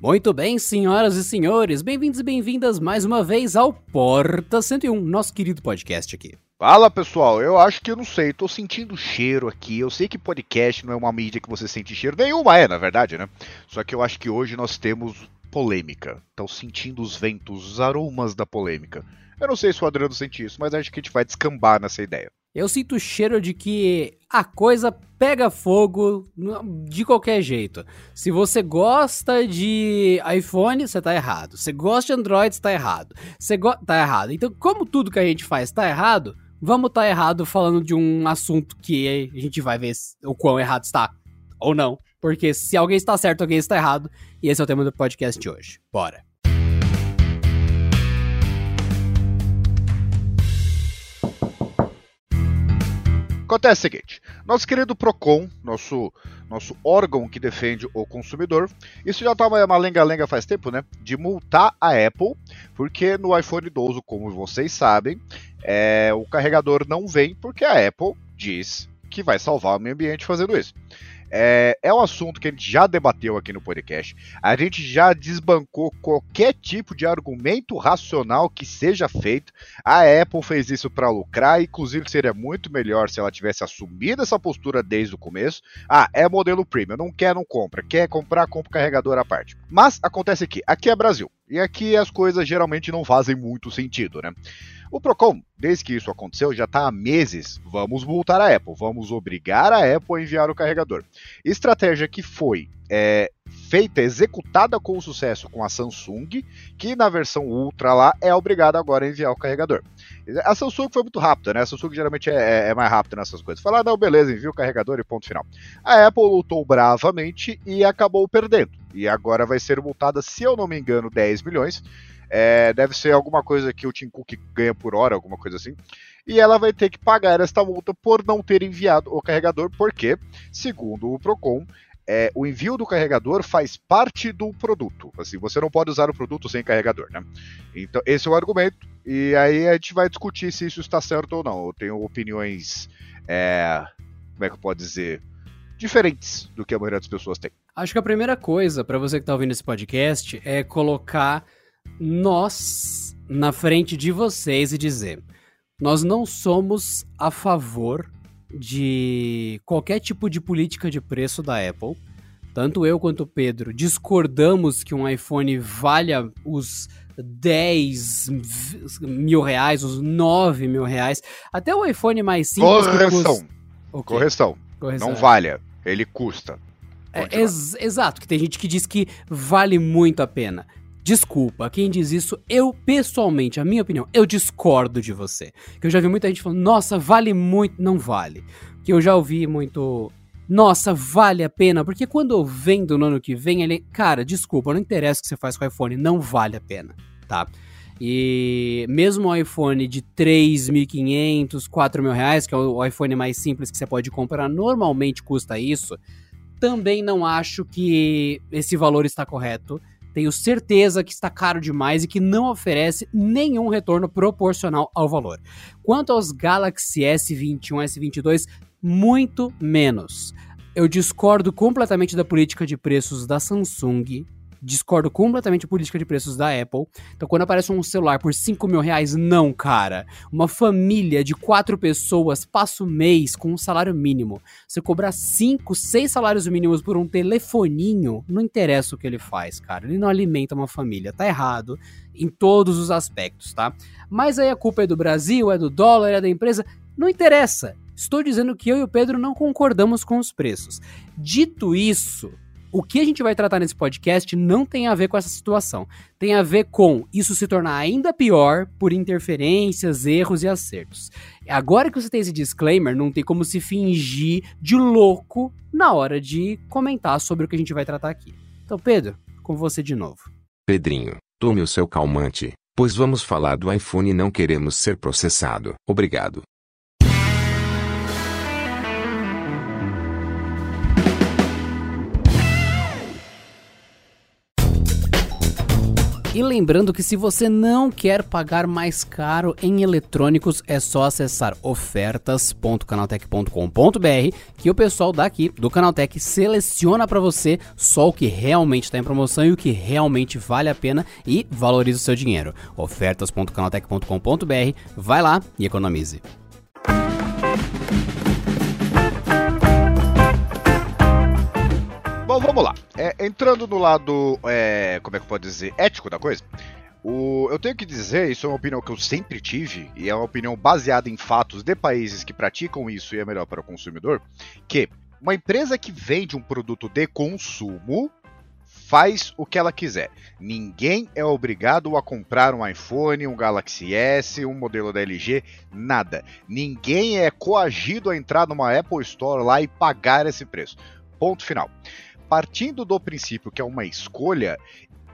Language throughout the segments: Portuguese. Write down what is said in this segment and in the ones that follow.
Muito bem, senhoras e senhores, bem-vindos e bem-vindas mais uma vez ao Porta 101, nosso querido podcast aqui. Fala pessoal, eu acho que eu não sei, tô sentindo cheiro aqui. Eu sei que podcast não é uma mídia que você sente cheiro, nenhuma é, na verdade, né? Só que eu acho que hoje nós temos polêmica. Estão sentindo os ventos, os aromas da polêmica. Eu não sei se o Adriano sente isso, mas acho que a gente vai descambar nessa ideia. Eu sinto o cheiro de que a coisa pega fogo de qualquer jeito. Se você gosta de iPhone, você tá errado. Se gosta de Android, você tá errado. Você go... tá errado. Então, como tudo que a gente faz tá errado, vamos tá errado falando de um assunto que a gente vai ver o quão errado está ou não. Porque se alguém está certo, alguém está errado. E esse é o tema do podcast de hoje. Bora. Acontece o seguinte: nosso querido Procon, nosso, nosso órgão que defende o consumidor, isso já estava uma lenga-lenga faz tempo, né? De multar a Apple, porque no iPhone 12, como vocês sabem, é, o carregador não vem porque a Apple diz que vai salvar o meio ambiente fazendo isso. É, é um assunto que a gente já debateu aqui no podcast. A gente já desbancou qualquer tipo de argumento racional que seja feito. A Apple fez isso para lucrar, inclusive seria muito melhor se ela tivesse assumido essa postura desde o começo. Ah, é modelo premium, não quer, não compra. Quer comprar, compra carregador à parte. Mas acontece aqui, aqui é Brasil. E aqui as coisas geralmente não fazem muito sentido, né? O Procon, desde que isso aconteceu, já está há meses. Vamos multar a Apple, vamos obrigar a Apple a enviar o carregador. Estratégia que foi é, feita, executada com sucesso com a Samsung, que na versão Ultra lá é obrigada agora a enviar o carregador. A Samsung foi muito rápida, né? A Samsung geralmente é, é, é mais rápida nessas coisas. Falar, ah, não, beleza, envia o carregador e ponto final. A Apple lutou bravamente e acabou perdendo. E agora vai ser multada, se eu não me engano, 10 milhões. É, deve ser alguma coisa que o Tim Cook ganha por hora, alguma coisa assim. E ela vai ter que pagar esta multa por não ter enviado o carregador, porque, segundo o Procon, é, o envio do carregador faz parte do produto. Assim, você não pode usar o produto sem carregador, né? Então, esse é o argumento. E aí a gente vai discutir se isso está certo ou não. Eu tenho opiniões, é, como é que eu posso dizer, diferentes do que a maioria das pessoas tem. Acho que a primeira coisa para você que está ouvindo esse podcast é colocar nós na frente de vocês e dizer: nós não somos a favor de qualquer tipo de política de preço da Apple. Tanto eu quanto o Pedro discordamos que um iPhone valha os 10 mil reais, os 9 mil reais. Até o iPhone mais simples. Correção. Custa... Okay. Correção. Correção. Não valha. Ele custa. É, ex exato, que tem gente que diz que vale muito a pena. Desculpa, quem diz isso, eu pessoalmente, a minha opinião, eu discordo de você. Que eu já vi muita gente falando, nossa, vale muito. Não vale. Que eu já ouvi muito. Nossa, vale a pena, porque quando eu vendo no ano que vem, ele. Cara, desculpa, não interessa o que você faz com o iPhone, não vale a pena, tá? E mesmo o iPhone de 3.500, 4.000 reais, que é o iPhone mais simples que você pode comprar, normalmente custa isso. Também não acho que esse valor está correto tenho certeza que está caro demais e que não oferece nenhum retorno proporcional ao valor. Quanto aos Galaxy S21, S22, muito menos. Eu discordo completamente da política de preços da Samsung discordo completamente da política de preços da Apple. Então, quando aparece um celular por 5 mil reais, não, cara. Uma família de quatro pessoas passa o mês com um salário mínimo. Você cobrar 5, 6 salários mínimos por um telefoninho, não interessa o que ele faz, cara. Ele não alimenta uma família. Tá errado em todos os aspectos, tá? Mas aí a culpa é do Brasil, é do dólar, é da empresa. Não interessa. Estou dizendo que eu e o Pedro não concordamos com os preços. Dito isso, o que a gente vai tratar nesse podcast não tem a ver com essa situação. Tem a ver com isso se tornar ainda pior por interferências, erros e acertos. Agora que você tem esse disclaimer, não tem como se fingir de louco na hora de comentar sobre o que a gente vai tratar aqui. Então, Pedro, com você de novo. Pedrinho, tome o seu calmante, pois vamos falar do iPhone e não queremos ser processado. Obrigado. E lembrando que se você não quer pagar mais caro em eletrônicos, é só acessar ofertas.canaltech.com.br que o pessoal daqui do Canaltech seleciona para você só o que realmente está em promoção e o que realmente vale a pena e valoriza o seu dinheiro. ofertas.canaltech.com.br, vai lá e economize. Bom, vamos lá. É, entrando no lado, é, como é que eu posso dizer, ético da coisa, o, eu tenho que dizer, isso é uma opinião que eu sempre tive, e é uma opinião baseada em fatos de países que praticam isso e é melhor para o consumidor, que uma empresa que vende um produto de consumo faz o que ela quiser. Ninguém é obrigado a comprar um iPhone, um Galaxy S, um modelo da LG, nada. Ninguém é coagido a entrar numa Apple Store lá e pagar esse preço. Ponto final partindo do princípio que é uma escolha,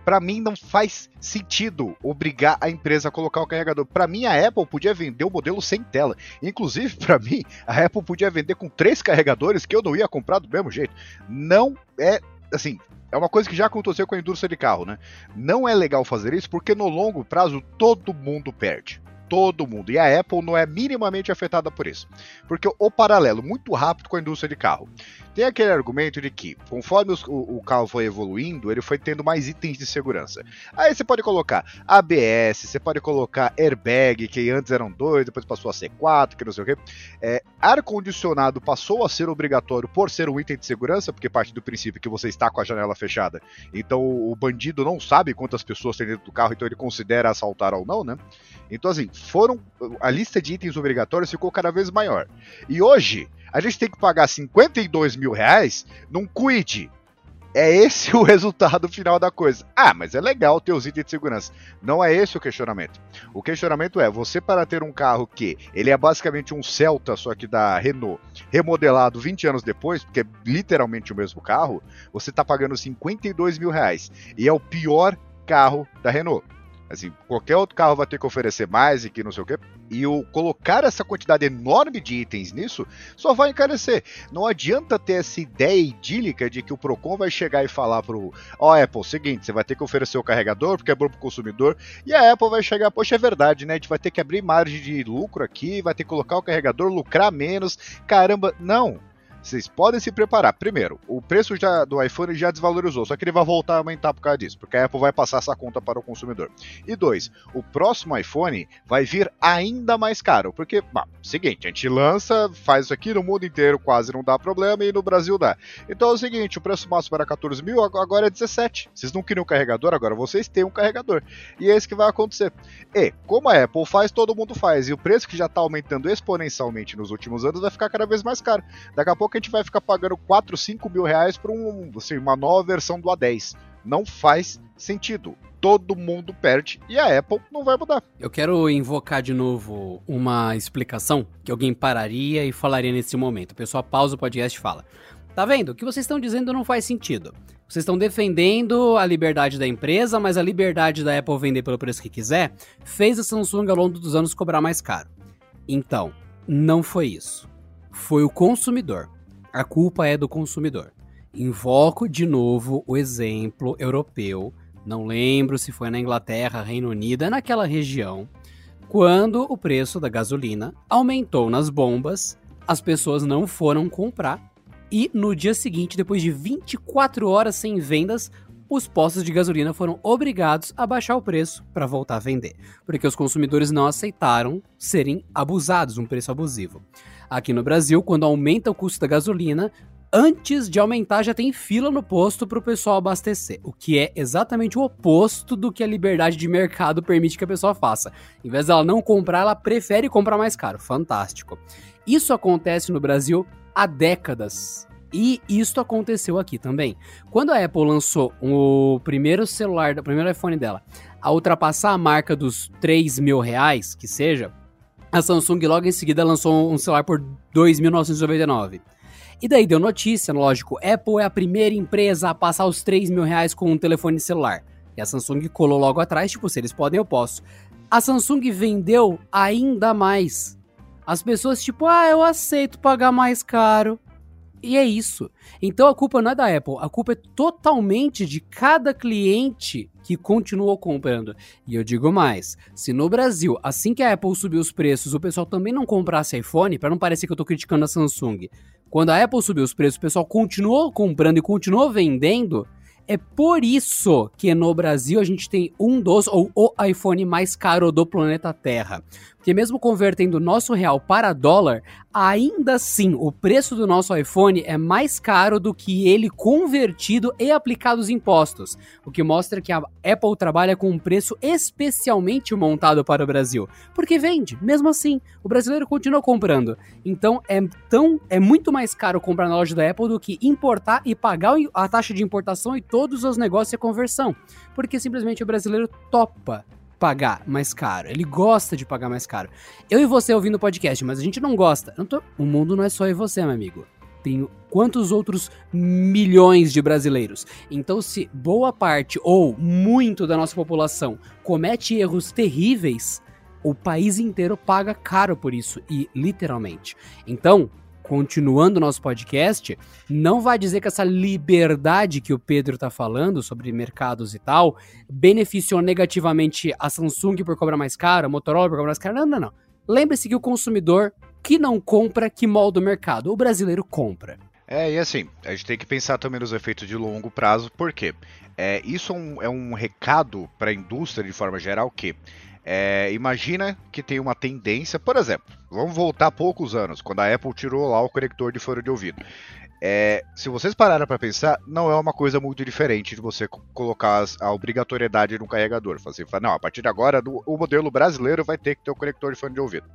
para mim não faz sentido obrigar a empresa a colocar o carregador. Para mim a Apple podia vender o modelo sem tela. Inclusive para mim a Apple podia vender com três carregadores que eu não ia comprar do mesmo jeito. Não é assim. É uma coisa que já aconteceu com a indústria de carro, né? Não é legal fazer isso porque no longo prazo todo mundo perde todo mundo. E a Apple não é minimamente afetada por isso. Porque o paralelo muito rápido com a indústria de carro. Tem aquele argumento de que, conforme os, o, o, carro foi evoluindo, ele foi tendo mais itens de segurança. Aí você pode colocar ABS, você pode colocar airbag, que antes eram dois, depois passou a ser quatro, que não sei o quê. É, Ar-condicionado passou a ser obrigatório por ser um item de segurança, porque parte do princípio que você está com a janela fechada. Então o bandido não sabe quantas pessoas tem dentro do carro, então ele considera assaltar ou não, né? Então, assim, foram. A lista de itens obrigatórios ficou cada vez maior. E hoje, a gente tem que pagar 52 mil reais num quid. É esse o resultado final da coisa. Ah, mas é legal ter os itens de segurança. Não é esse o questionamento. O questionamento é: você, para ter um carro que ele é basicamente um Celta, só que da Renault, remodelado 20 anos depois, porque é literalmente o mesmo carro, você está pagando 52 mil reais. E é o pior carro da Renault. Assim, qualquer outro carro vai ter que oferecer mais e que não sei o quê. E o colocar essa quantidade enorme de itens nisso só vai encarecer. Não adianta ter essa ideia idílica de que o Procon vai chegar e falar pro ó, oh, Apple, seguinte, você vai ter que oferecer o carregador porque é bom pro consumidor. E a Apple vai chegar, poxa, é verdade, né? A gente vai ter que abrir margem de lucro aqui, vai ter que colocar o carregador, lucrar menos. Caramba, não. Vocês podem se preparar. Primeiro, o preço já, do iPhone já desvalorizou, só que ele vai voltar a aumentar por causa disso, porque a Apple vai passar essa conta para o consumidor. E dois, o próximo iPhone vai vir ainda mais caro, porque, seguinte, a gente lança, faz isso aqui no mundo inteiro, quase não dá problema, e no Brasil dá. Então é o seguinte, o preço máximo era 14 mil, agora é 17. Vocês não queriam um carregador, agora vocês têm um carregador. E é isso que vai acontecer. E, como a Apple faz, todo mundo faz. E o preço que já está aumentando exponencialmente nos últimos anos vai ficar cada vez mais caro. Daqui a pouco que a gente vai ficar pagando 4, 5 mil reais por um, assim, uma nova versão do A10. Não faz sentido. Todo mundo perde e a Apple não vai mudar. Eu quero invocar de novo uma explicação que alguém pararia e falaria nesse momento. O pessoal pausa o podcast e fala: Tá vendo? O que vocês estão dizendo não faz sentido. Vocês estão defendendo a liberdade da empresa, mas a liberdade da Apple vender pelo preço que quiser fez a Samsung ao longo dos anos cobrar mais caro. Então, não foi isso. Foi o consumidor a culpa é do consumidor. Invoco de novo o exemplo europeu, não lembro se foi na Inglaterra, Reino Unido, é naquela região, quando o preço da gasolina aumentou nas bombas, as pessoas não foram comprar e no dia seguinte, depois de 24 horas sem vendas, os postos de gasolina foram obrigados a baixar o preço para voltar a vender, porque os consumidores não aceitaram serem abusados, um preço abusivo. Aqui no Brasil, quando aumenta o custo da gasolina, antes de aumentar já tem fila no posto para o pessoal abastecer, o que é exatamente o oposto do que a liberdade de mercado permite que a pessoa faça. Em vez dela não comprar, ela prefere comprar mais caro. Fantástico. Isso acontece no Brasil há décadas. E isso aconteceu aqui também. Quando a Apple lançou o primeiro celular, o primeiro iPhone dela, a ultrapassar a marca dos 3 mil reais, que seja, a Samsung logo em seguida lançou um celular por 2.999. E daí deu notícia, lógico, Apple é a primeira empresa a passar os 3 mil reais com um telefone celular. E a Samsung colou logo atrás, tipo, se eles podem, eu posso. A Samsung vendeu ainda mais. As pessoas, tipo, ah, eu aceito pagar mais caro. E é isso. Então a culpa não é da Apple, a culpa é totalmente de cada cliente que continuou comprando. E eu digo mais: se no Brasil, assim que a Apple subiu os preços, o pessoal também não comprasse iPhone, para não parecer que eu tô criticando a Samsung, quando a Apple subiu os preços, o pessoal continuou comprando e continuou vendendo. É por isso que no Brasil a gente tem um dos ou o iPhone mais caro do planeta Terra. Porque mesmo convertendo o nosso real para dólar, ainda assim o preço do nosso iPhone é mais caro do que ele convertido e aplicado os impostos. O que mostra que a Apple trabalha com um preço especialmente montado para o Brasil. Porque vende, mesmo assim, o brasileiro continua comprando. Então é tão é muito mais caro comprar na loja da Apple do que importar e pagar a taxa de importação e todos os negócios e conversão. Porque simplesmente o brasileiro topa pagar mais caro. Ele gosta de pagar mais caro. Eu e você ouvindo o podcast, mas a gente não gosta. Não tô... O mundo não é só eu e você, meu amigo. Tem quantos outros milhões de brasileiros? Então, se boa parte ou muito da nossa população comete erros terríveis, o país inteiro paga caro por isso, e literalmente. Então, continuando o nosso podcast, não vai dizer que essa liberdade que o Pedro está falando sobre mercados e tal beneficiou negativamente a Samsung por cobrar mais caro, a Motorola por cobrar mais caro. Não, não, não. Lembre-se que o consumidor que não compra, que molda o mercado. O brasileiro compra. É, e assim, a gente tem que pensar também nos efeitos de longo prazo, porque é, isso é um, é um recado para a indústria de forma geral que é, imagina que tem uma tendência, por exemplo, vamos voltar poucos anos, quando a Apple tirou lá o conector de fone de ouvido. É, se vocês pararam para pensar, não é uma coisa muito diferente de você colocar a obrigatoriedade no carregador. Fazer, não, a partir de agora o modelo brasileiro vai ter que ter o conector de fone de ouvido.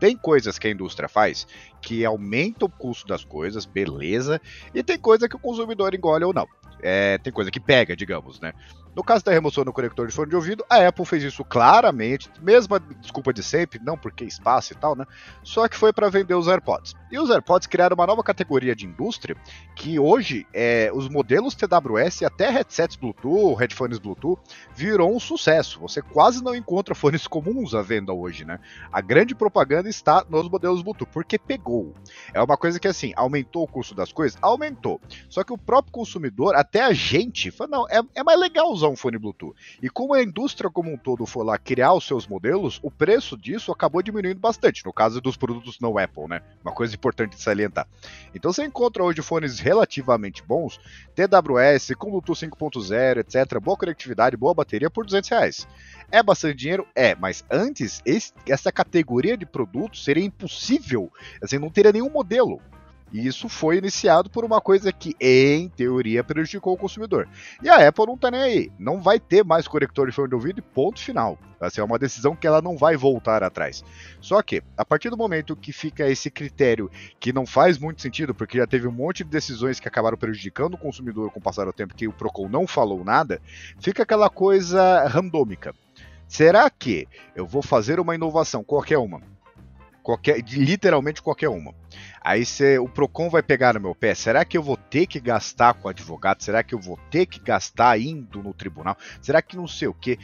Tem coisas que a indústria faz que aumenta o custo das coisas, beleza, e tem coisa que o consumidor engole ou não. É, tem coisa que pega, digamos, né? No caso da remoção do conector de fone de ouvido, a Apple fez isso claramente, mesma desculpa de sempre, não porque espaço e tal, né? Só que foi para vender os AirPods. E os AirPods criaram uma nova categoria de indústria que hoje é, os modelos TWS e até headsets Bluetooth, headphones Bluetooth, virou um sucesso. Você quase não encontra fones comuns à venda hoje, né? A grande propaganda está nos modelos Bluetooth, porque pegou. É uma coisa que assim, aumentou o custo das coisas? Aumentou. Só que o próprio consumidor, até a gente, fala, não, é, é mais legal usar um fone Bluetooth. E como a indústria como um todo foi lá criar os seus modelos, o preço disso acabou diminuindo bastante, no caso dos produtos não Apple, né? Uma coisa importante de salientar. Então você encontra hoje fones relativamente bons, TWS, com Bluetooth 5.0, etc., boa conectividade, boa bateria por 200 reais. É bastante dinheiro? É, mas antes esse, essa categoria de produtos seria impossível, assim, não teria nenhum modelo. E isso foi iniciado por uma coisa que, em teoria, prejudicou o consumidor. E a Apple não tá nem aí. Não vai ter mais conector de fone de ouvido e ponto final. Assim, é uma decisão que ela não vai voltar atrás. Só que, a partir do momento que fica esse critério que não faz muito sentido, porque já teve um monte de decisões que acabaram prejudicando o consumidor com o passar do tempo que o Procon não falou nada, fica aquela coisa randômica. Será que eu vou fazer uma inovação, qualquer uma, qualquer, literalmente qualquer uma. Aí cê, o Procon vai pegar no meu pé. Será que eu vou ter que gastar com advogado? Será que eu vou ter que gastar indo no tribunal? Será que não sei o que?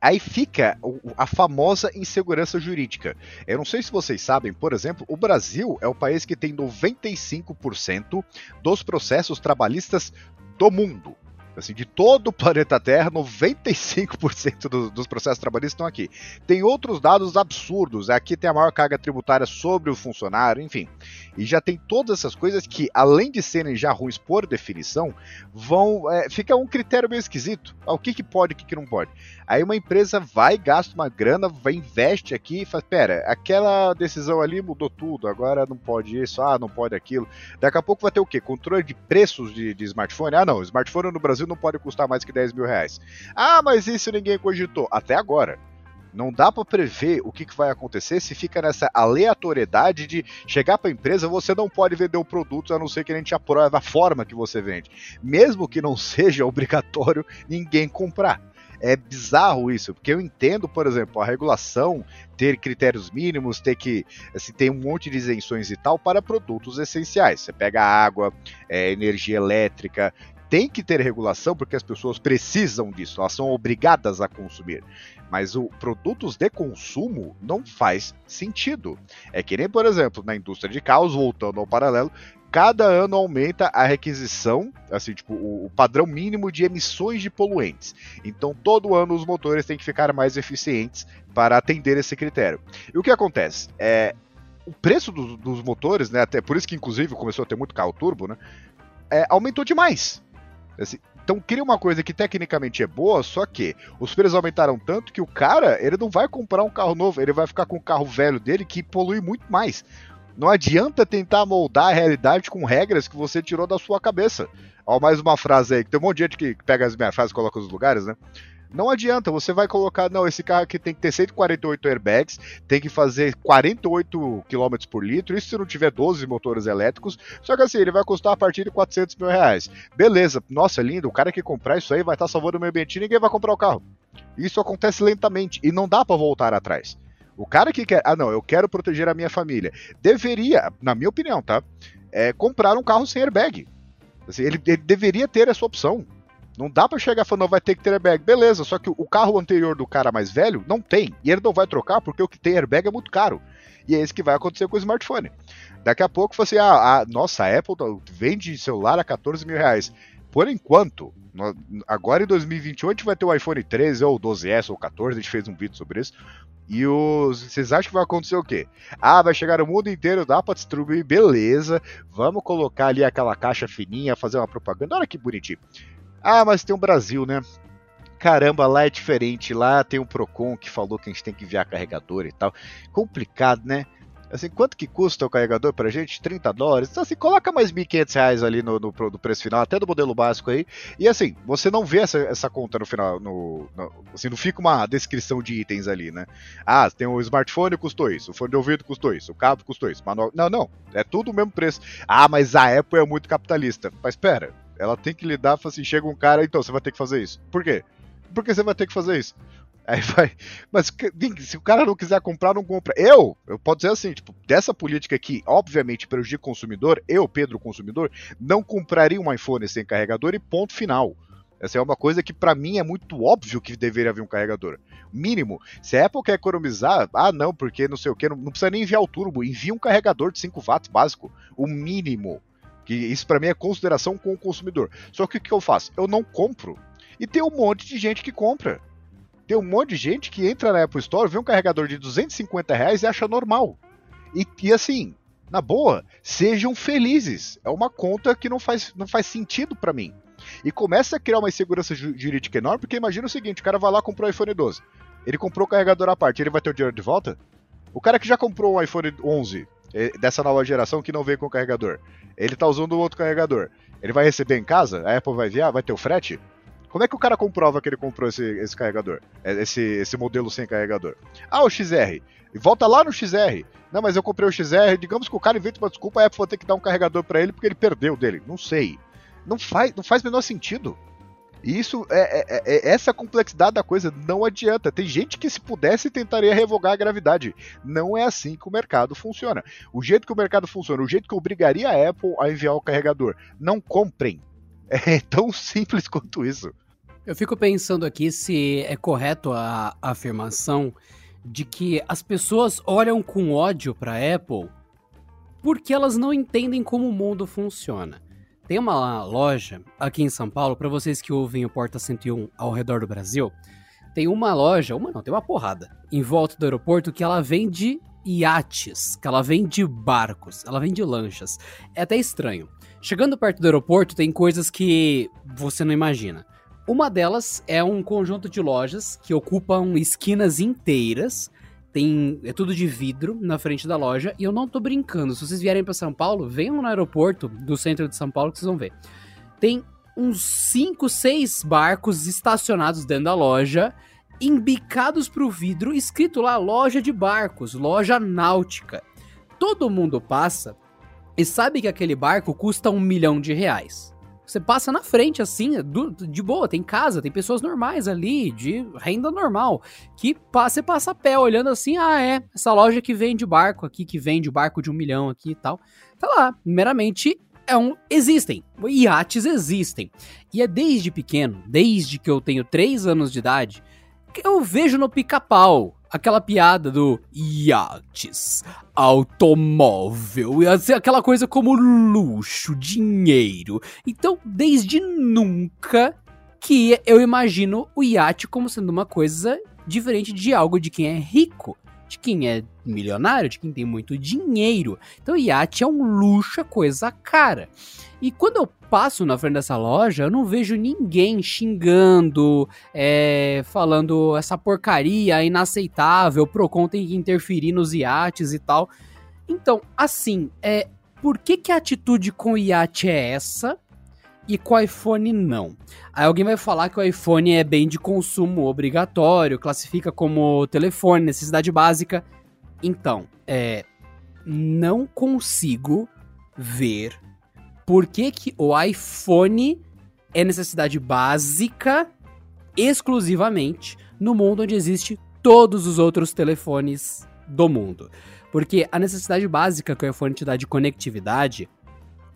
Aí fica a famosa insegurança jurídica. Eu não sei se vocês sabem, por exemplo, o Brasil é o país que tem 95% dos processos trabalhistas do mundo. Assim, de todo o planeta Terra, 95% do, dos processos trabalhistas estão aqui. Tem outros dados absurdos. Aqui tem a maior carga tributária sobre o funcionário, enfim. E já tem todas essas coisas que, além de serem já ruins por definição, vão. É, fica um critério meio esquisito. Ah, o que, que pode e o que, não pode. Aí uma empresa vai, gasta uma grana, vai, investe aqui e fala: pera, aquela decisão ali mudou tudo, agora não pode isso, ah, não pode aquilo. Daqui a pouco vai ter o quê? Controle de preços de, de smartphone? Ah, não, smartphone no Brasil não pode custar mais que 10 mil reais. Ah, mas isso ninguém cogitou. Até agora. Não dá para prever o que, que, vai acontecer se fica nessa aleatoriedade de chegar para a empresa, você não pode vender o produto a não ser que a gente aprove a forma que você vende. Mesmo que não seja obrigatório ninguém comprar. É bizarro isso, porque eu entendo, por exemplo, a regulação ter critérios mínimos, ter que assim, ter um monte de isenções e tal para produtos essenciais. Você pega água, é, energia elétrica, tem que ter regulação porque as pessoas precisam disso, elas são obrigadas a consumir. Mas o produtos de consumo não faz sentido. É que nem, por exemplo, na indústria de carros, voltando ao paralelo, cada ano aumenta a requisição, assim, tipo, o, padrão mínimo de emissões de poluentes. Então, todo ano os motores têm que ficar mais eficientes para atender esse critério. E o que acontece? É, o preço do, dos motores, né, até por isso que inclusive começou a ter muito carro turbo, né, é, aumentou demais. Assim, então cria uma coisa que tecnicamente é boa, só que os preços aumentaram tanto que o cara, ele não vai comprar um carro novo, ele vai ficar com o carro velho dele que polui muito mais. Não adianta tentar moldar a realidade com regras que você tirou da sua cabeça. Ó, mais uma frase aí, que tem um monte de gente que pega as minhas frases e coloca nos lugares, né? Não adianta, você vai colocar, não, esse carro aqui tem que ter 148 airbags, tem que fazer 48 km por litro, isso se não tiver 12 motores elétricos, só que assim, ele vai custar a partir de 400 mil reais. Beleza, nossa, lindo, o cara que comprar isso aí vai estar salvando o meio ambiente e ninguém vai comprar o carro. Isso acontece lentamente e não dá para voltar atrás. O cara que quer, ah não, eu quero proteger a minha família, deveria, na minha opinião, tá? É, comprar um carro sem airbag. Assim, ele, ele deveria ter essa opção. Não dá para chegar falando, vai ter que ter airbag. Beleza, só que o carro anterior do cara mais velho não tem. E ele não vai trocar porque o que tem airbag é muito caro. E é isso que vai acontecer com o smartphone. Daqui a pouco você, ah, a nossa Apple vende celular a 14 mil reais. Por enquanto, agora em 2021 a gente vai ter o iPhone 13 ou 12S ou 14, a gente fez um vídeo sobre isso. E os, vocês acham que vai acontecer o quê? Ah, vai chegar o mundo inteiro, dá para distribuir, beleza. Vamos colocar ali aquela caixa fininha, fazer uma propaganda. Olha que bonitinho. Ah, mas tem o Brasil, né? Caramba, lá é diferente. Lá tem um Procon que falou que a gente tem que enviar carregador e tal. Complicado, né? Assim, quanto que custa o carregador pra gente? 30 dólares. Então, assim, coloca mais 1.500 reais ali no, no, no, preço final, até do modelo básico aí. E assim, você não vê essa, essa conta no final. No, no, assim, não fica uma descrição de itens ali, né? Ah, tem o smartphone custou isso, o fone de ouvido custou isso, o cabo custou isso. Manual... Não, não. É tudo o mesmo preço. Ah, mas a Apple é muito capitalista. Mas espera, ela tem que lidar, assim, chega um cara, então você vai ter que fazer isso. Por quê? Porque você vai ter que fazer isso. Aí vai. Mas se o cara não quiser comprar, não compra. Eu, eu posso dizer assim, tipo, dessa política que, obviamente, prejudica o consumidor, eu, Pedro, consumidor, não compraria um iPhone sem carregador e ponto final. Essa é uma coisa que para mim é muito óbvio que deveria haver um carregador. Mínimo. Se a Apple quer economizar, ah não, porque não sei o que, não, não precisa nem enviar o turbo, envia um carregador de 5 watts básico. O mínimo. Que isso para mim é consideração com o consumidor. Só que o que eu faço? Eu não compro. E tem um monte de gente que compra. Tem um monte de gente que entra na Apple Store, vê um carregador de 250 reais e acha normal. E, e assim, na boa, sejam felizes. É uma conta que não faz, não faz sentido para mim. E começa a criar uma insegurança jurídica enorme, porque imagina o seguinte: o cara vai lá comprou o iPhone 12. Ele comprou o carregador à parte, ele vai ter o dinheiro de volta? O cara que já comprou um iPhone 11 eh, dessa nova geração que não veio com carregador, ele tá usando outro carregador. Ele vai receber em casa? A Apple vai enviar? Vai ter o frete? Como é que o cara comprova que ele comprou esse, esse carregador? É, esse, esse modelo sem carregador? Ah, o XR. Volta lá no XR. Não, mas eu comprei o XR. Digamos que o cara inventa uma desculpa, a Apple vai ter que dar um carregador para ele porque ele perdeu dele. Não sei. Não faz, não faz menor sentido. E isso é, é, é, é, essa complexidade da coisa não adianta. Tem gente que se pudesse tentaria revogar a gravidade. Não é assim que o mercado funciona. O jeito que o mercado funciona, o jeito que obrigaria a Apple a enviar o carregador, não comprem. É tão simples quanto isso. Eu fico pensando aqui se é correto a, a afirmação de que as pessoas olham com ódio para Apple porque elas não entendem como o mundo funciona. Tem uma loja aqui em São Paulo, para vocês que ouvem o Porta 101 ao redor do Brasil, tem uma loja, uma não, tem uma porrada, em volta do aeroporto que ela vende iates, que ela vende barcos, ela vende lanchas. É até estranho. Chegando perto do aeroporto, tem coisas que você não imagina. Uma delas é um conjunto de lojas que ocupam esquinas inteiras. Tem, é tudo de vidro na frente da loja. E eu não tô brincando. Se vocês vierem para São Paulo, venham no aeroporto do centro de São Paulo que vocês vão ver. Tem uns 5, 6 barcos estacionados dentro da loja, embicados pro vidro, escrito lá loja de barcos, loja náutica. Todo mundo passa e sabe que aquele barco custa um milhão de reais. Você passa na frente, assim, de boa, tem casa, tem pessoas normais ali, de renda normal, que você passa a pé olhando assim, ah, é, essa loja que vende barco aqui, que vende barco de um milhão aqui e tal. Tá lá, meramente é um. Existem. Iates existem. E é desde pequeno, desde que eu tenho 3 anos de idade, que eu vejo no pica-pau aquela piada do iates, automóvel, aquela coisa como luxo, dinheiro. Então, desde nunca que eu imagino o iate como sendo uma coisa diferente de algo de quem é rico de quem é milionário, de quem tem muito dinheiro. Então, iate é um luxo, é coisa cara. E quando eu passo na frente dessa loja, eu não vejo ninguém xingando, é, falando essa porcaria inaceitável, Procon tem que interferir nos iates e tal. Então, assim, é, por que, que a atitude com o iate é essa? e com o iPhone não. Aí alguém vai falar que o iPhone é bem de consumo obrigatório, classifica como telefone, necessidade básica. Então, é, não consigo ver por que, que o iPhone é necessidade básica exclusivamente no mundo onde existe todos os outros telefones do mundo. Porque a necessidade básica que o iPhone te dá de conectividade,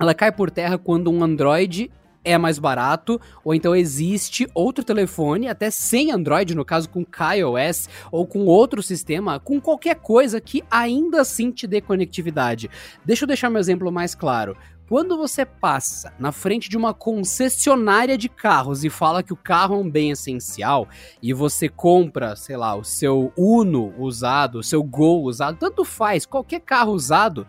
ela cai por terra quando um Android é mais barato, ou então existe outro telefone, até sem Android, no caso com KaiOS, ou com outro sistema, com qualquer coisa que ainda assim te dê conectividade. Deixa eu deixar meu exemplo mais claro. Quando você passa na frente de uma concessionária de carros e fala que o carro é um bem essencial e você compra, sei lá, o seu Uno usado, o seu Gol usado, tanto faz, qualquer carro usado,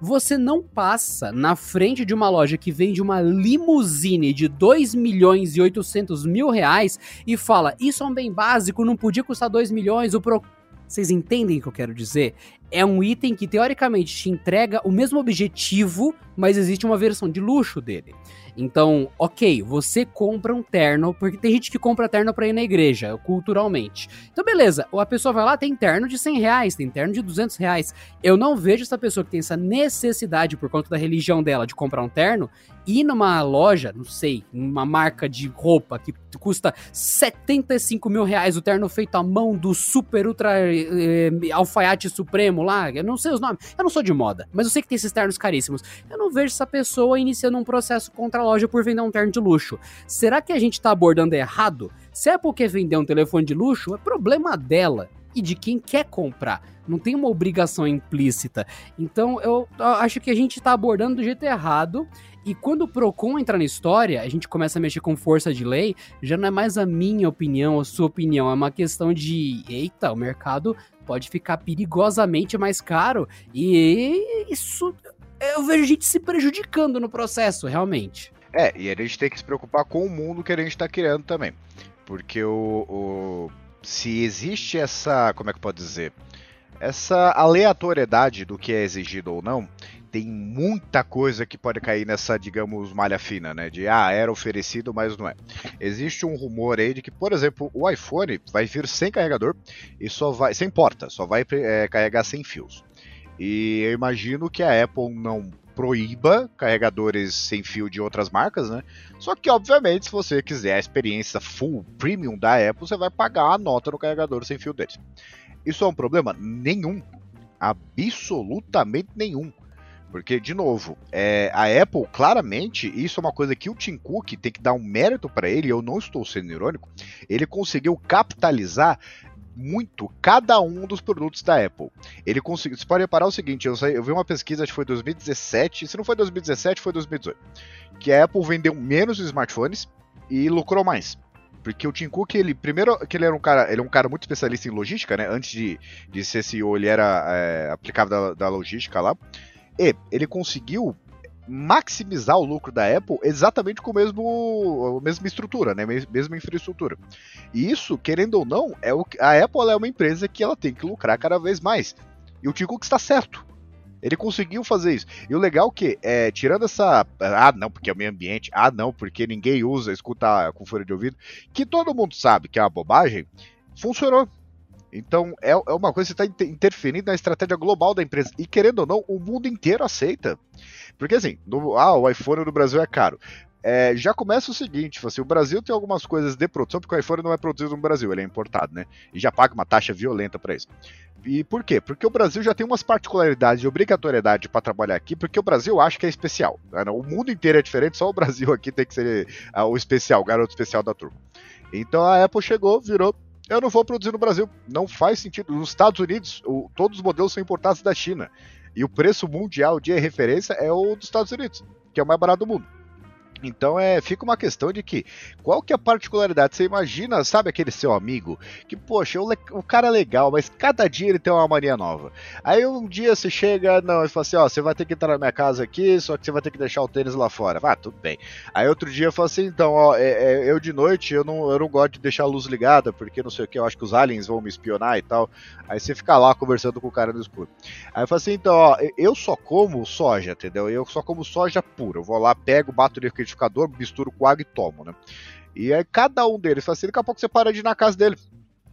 você não passa na frente de uma loja que vende uma limusine de 2 milhões e 800 mil reais e fala, isso é um bem básico, não podia custar 2 milhões, o pro... Vocês entendem o que eu quero dizer? É um item que teoricamente te entrega o mesmo objetivo, mas existe uma versão de luxo dele. Então, ok, você compra um terno, porque tem gente que compra terno pra ir na igreja, culturalmente. Então, beleza, a pessoa vai lá, tem terno de 100 reais, tem terno de 200 reais. Eu não vejo essa pessoa que tem essa necessidade, por conta da religião dela, de comprar um terno, ir numa loja, não sei, uma marca de roupa que custa 75 mil reais, o terno feito à mão do super ultra eh, alfaiate supremo lá, eu não sei os nomes, eu não sou de moda, mas eu sei que tem esses ternos caríssimos. Eu não vejo essa pessoa iniciando um processo contra a loja por vender um terno de luxo. Será que a gente tá abordando errado? Se Apple quer vender um telefone de luxo, é problema dela e de quem quer comprar. Não tem uma obrigação implícita. Então eu acho que a gente está abordando do jeito errado. E quando o Procon entra na história, a gente começa a mexer com força de lei, já não é mais a minha opinião, a sua opinião, é uma questão de, eita, o mercado pode ficar perigosamente mais caro e isso eu vejo a gente se prejudicando no processo, realmente. É, e a gente tem que se preocupar com o mundo que a gente está criando também. Porque o, o, se existe essa, como é que pode dizer, essa aleatoriedade do que é exigido ou não, tem muita coisa que pode cair nessa, digamos, malha fina, né? De ah, era oferecido, mas não é. Existe um rumor aí de que, por exemplo, o iPhone vai vir sem carregador e só vai. sem porta, só vai é, carregar sem fios. E eu imagino que a Apple não proíba carregadores sem fio de outras marcas, né? Só que, obviamente, se você quiser a experiência full premium da Apple, você vai pagar a nota no carregador sem fio deles. Isso é um problema? Nenhum. Absolutamente nenhum. Porque, de novo, é, a Apple, claramente, isso é uma coisa que o Tim Cook tem que dar um mérito para ele, eu não estou sendo irônico, ele conseguiu capitalizar muito cada um dos produtos da Apple. Ele conseguiu. Você pode reparar o seguinte: eu, eu vi uma pesquisa, acho que foi 2017, se não foi 2017, foi 2018, que a Apple vendeu menos smartphones e lucrou mais. Porque o Tim Cook, ele, primeiro, que ele era um cara, ele é um cara muito especialista em logística, né? Antes de, de ser CEO, ele era é, aplicado da, da logística lá. E ele conseguiu maximizar o lucro da Apple exatamente com o mesmo, a mesma estrutura, né? Mesma infraestrutura. E isso, querendo ou não, é o, a Apple é uma empresa que ela tem que lucrar cada vez mais. E o Tim Cook está certo. Ele conseguiu fazer isso. E o legal que, é, tirando essa. Ah, não, porque é o meio ambiente. Ah, não, porque ninguém usa, escuta com fone de ouvido. Que todo mundo sabe que é uma bobagem. Funcionou. Então é, é uma coisa que está interferindo na estratégia global da empresa. E querendo ou não, o mundo inteiro aceita. Porque assim, no, ah, o iPhone no Brasil é caro. é, já começa o seguinte: assim, o Brasil tem algumas coisas de produção, porque o iPhone não é produzido no Brasil, ele é importado, né? E já paga uma taxa violenta para isso. E por quê? Porque o Brasil já tem umas particularidades de obrigatoriedade para trabalhar aqui, porque o Brasil acha que é especial. Né? O mundo inteiro é diferente, só o Brasil aqui tem que ser uh, o especial, o garoto especial da turma. Então a Apple chegou, virou. Eu não vou produzir no Brasil. Não faz sentido. Nos Estados Unidos, o, todos os modelos são importados da China. E o preço mundial de referência é o dos Estados Unidos, que é o mais barato do mundo. Então é, fica uma questão de que qual que é a particularidade? Você imagina, sabe aquele seu amigo que, poxa, o, o cara é legal, mas cada dia ele tem uma mania nova. Aí um dia você chega, não, e fala assim, ó, você vai ter que entrar na minha casa aqui, só que você vai ter que deixar o tênis lá fora. Ah, tudo bem. Aí outro dia eu falo assim, então, ó, é, é, eu de noite eu não, eu não gosto de deixar a luz ligada, porque não sei o que, eu acho que os aliens vão me espionar e tal. Aí você fica lá conversando com o cara no escuro. Aí eu falo assim, então, ó, eu só como soja, entendeu? Eu só como soja pura. Eu vou lá, pego, bato liquidificador, misturo com água e tomo, né? E aí cada um deles assim, daqui a pouco você para de ir na casa dele.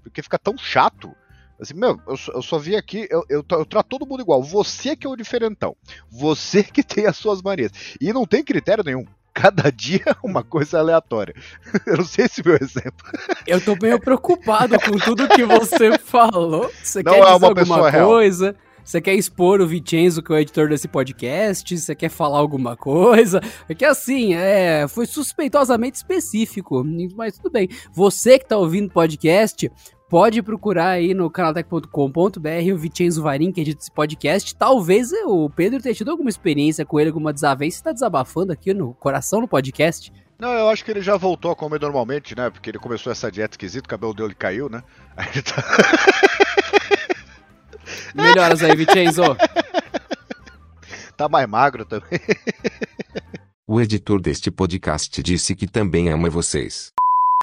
Porque fica tão chato. Assim, meu, eu, eu só vim aqui, eu, eu, eu, trato todo mundo igual. Você que é o diferentão. Você que tem as suas manias. E não tem critério nenhum. Cada dia uma coisa aleatória. Eu não sei se meu exemplo. Eu tô meio preocupado com tudo que você falou. Você não quer é dizer uma alguma coisa? Real. Você quer expor o Vicenzo, que é o editor desse podcast? Você quer falar alguma coisa? É que assim, é, foi suspeitosamente específico, mas tudo bem. Você que tá ouvindo o podcast, pode procurar aí no canaltech.com.br o Vicenzo Varim, que edita esse podcast. Talvez o Pedro tenha tido alguma experiência com ele, alguma desavença, e tá desabafando aqui no coração no podcast. Não, eu acho que ele já voltou a comer normalmente, né? Porque ele começou essa dieta esquisita, o cabelo dele caiu, né? Aí ele tá... Melhoras aí, Vicenzo. tá mais magro também. O editor deste podcast disse que também ama vocês.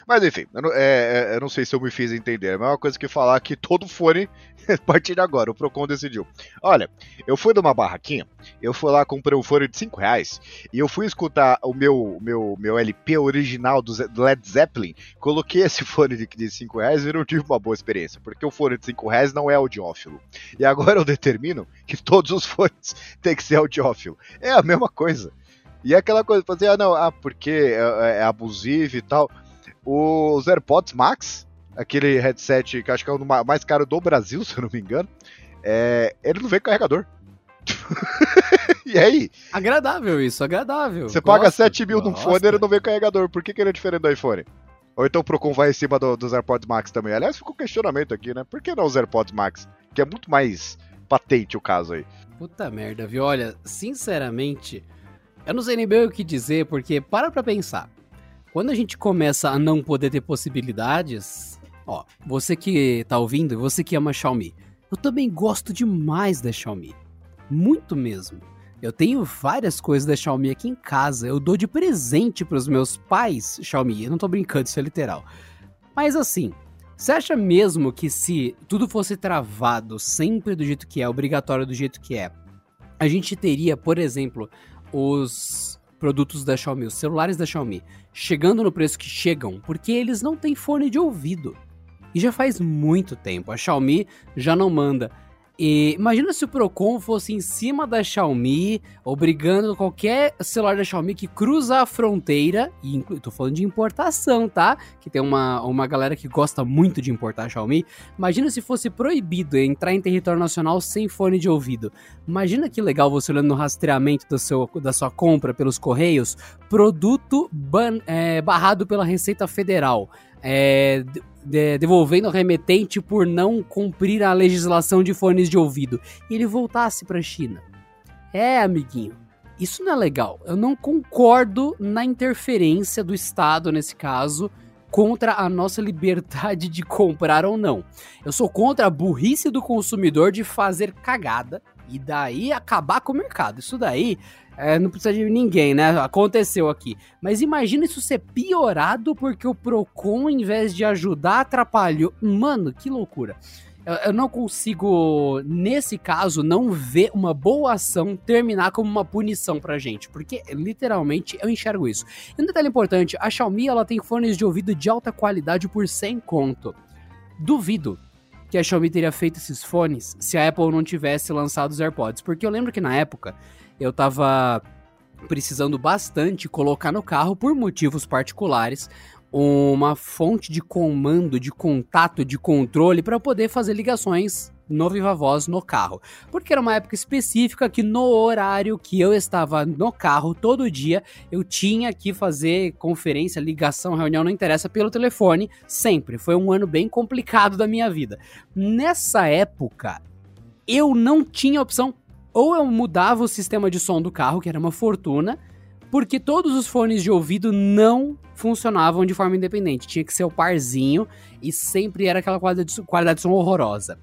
Mas enfim, eu não, é, eu não, sei se eu me fiz entender. É a mesma coisa que falar que todo fone, a partir de agora, o Procon decidiu. Olha, eu fui numa barraquinha, eu fui lá, comprei um fone de 5 reais, e eu fui escutar o meu, meu, meu LP original do Led Zeppelin, coloquei esse fone de, de 5 reais e não tive uma boa experiência, porque o fone de 5 reais não é audiófilo. E agora eu determino que todos os fones têm que ser audiófilo. É a mesma coisa. E é aquela coisa, fazer, ah, não, ah, porque é, é abusivo e tal os AirPods Max, aquele headset que acho que é o mais caro do Brasil, se eu não me engano, é, ele não vem carregador. e aí? Agradável isso, agradável. Você paga 7 mil num fone e ele não vem carregador. Por que, que ele é diferente do iPhone? Ou então o Procon vai em cima do, dos AirPods Max também. Aliás, ficou um questionamento aqui, né? Por que não os AirPods Max? Que é muito mais patente o caso aí. Puta merda, viu? Olha, sinceramente, eu não sei nem bem o que dizer, porque para pra pensar. Quando a gente começa a não poder ter possibilidades, ó, você que tá ouvindo, você que ama Xiaomi, eu também gosto demais da Xiaomi. Muito mesmo. Eu tenho várias coisas da Xiaomi aqui em casa. Eu dou de presente para os meus pais Xiaomi. Eu não tô brincando, isso é literal. Mas assim, você acha mesmo que se tudo fosse travado sempre do jeito que é, obrigatório do jeito que é, a gente teria, por exemplo, os produtos da Xiaomi, os celulares da Xiaomi, chegando no preço que chegam, porque eles não têm fone de ouvido. E já faz muito tempo. A Xiaomi já não manda e imagina se o Procon fosse em cima da Xiaomi, obrigando qualquer celular da Xiaomi que cruza a fronteira, e tô falando de importação, tá? Que tem uma, uma galera que gosta muito de importar a Xiaomi. Imagina se fosse proibido entrar em território nacional sem fone de ouvido. Imagina que legal você olhando no rastreamento do seu, da sua compra pelos correios, produto ban, é, barrado pela Receita Federal. É, de, devolvendo remetente por não cumprir a legislação de fones de ouvido e ele voltasse para a China. É, amiguinho, isso não é legal. Eu não concordo na interferência do Estado nesse caso contra a nossa liberdade de comprar ou não. Eu sou contra a burrice do consumidor de fazer cagada e daí acabar com o mercado. Isso daí é, não precisa de ninguém, né? Aconteceu aqui. Mas imagina isso ser piorado porque o Procon, em vez de ajudar, atrapalhou. Mano, que loucura. Eu, eu não consigo, nesse caso, não ver uma boa ação terminar como uma punição pra gente. Porque, literalmente, eu enxergo isso. E um detalhe importante, a Xiaomi, ela tem fones de ouvido de alta qualidade por 100 conto. Duvido que a Xiaomi teria feito esses fones se a Apple não tivesse lançado os AirPods. Porque eu lembro que na época eu tava precisando bastante colocar no carro por motivos particulares uma fonte de comando, de contato, de controle para poder fazer ligações no Viva Voz no carro. Porque era uma época específica que no horário que eu estava no carro todo dia, eu tinha que fazer conferência, ligação, reunião, não interessa, pelo telefone, sempre. Foi um ano bem complicado da minha vida. Nessa época, eu não tinha opção. Ou eu mudava o sistema de som do carro, que era uma fortuna, porque todos os fones de ouvido não funcionavam de forma independente. Tinha que ser o parzinho e sempre era aquela qualidade de, som horrorosa.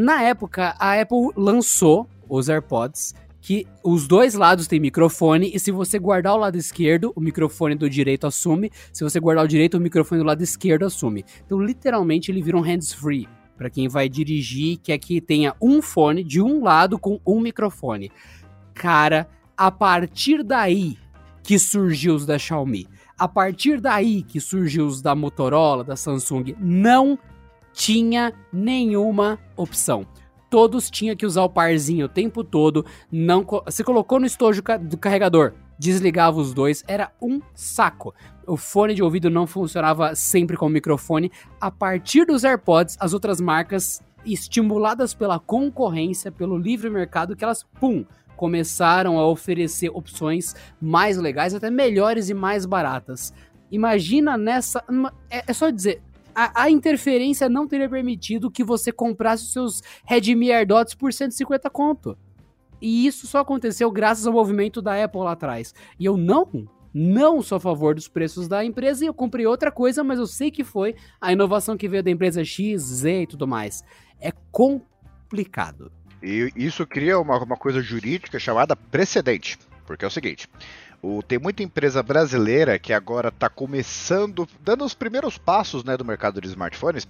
Na época, a Apple lançou os AirPods, que os dois lados têm microfone, e se você guardar o lado esquerdo, o microfone do direito assume, se você guardar o direito, o microfone do lado esquerdo assume. Então, literalmente, ele vira um hands-free para quem vai dirigir, que é que tenha um fone de um lado com um microfone. Cara, a partir daí que surgiu os da Xiaomi, a partir daí que surgiu os da Motorola, da Samsung, não tinha nenhuma opção. Todos tinham que usar o parzinho o tempo todo. Não, você colocou no estojo do carregador, desligava os dois, era um saco. O fone de ouvido não funcionava sempre com o microfone. A partir dos AirPods, as outras marcas, estimuladas pela concorrência, pelo livre mercado, que elas, pum, começaram a oferecer opções mais legais, até melhores e mais baratas. Imagina nessa. É, é só dizer, a, a, interferência não teria permitido que você comprasse os seus Redmi AirDots por 150 conto. E isso só aconteceu graças ao movimento da Apple lá atrás. E eu não, não sou a favor dos preços da empresa e eu comprei outra coisa, mas eu sei que foi a inovação que veio da empresa X, Z e tudo mais. É complicado. E isso cria uma, uma coisa jurídica chamada precedente. Porque é o seguinte: o, tem muita empresa brasileira que agora está começando, dando os primeiros passos né, do mercado de smartphones.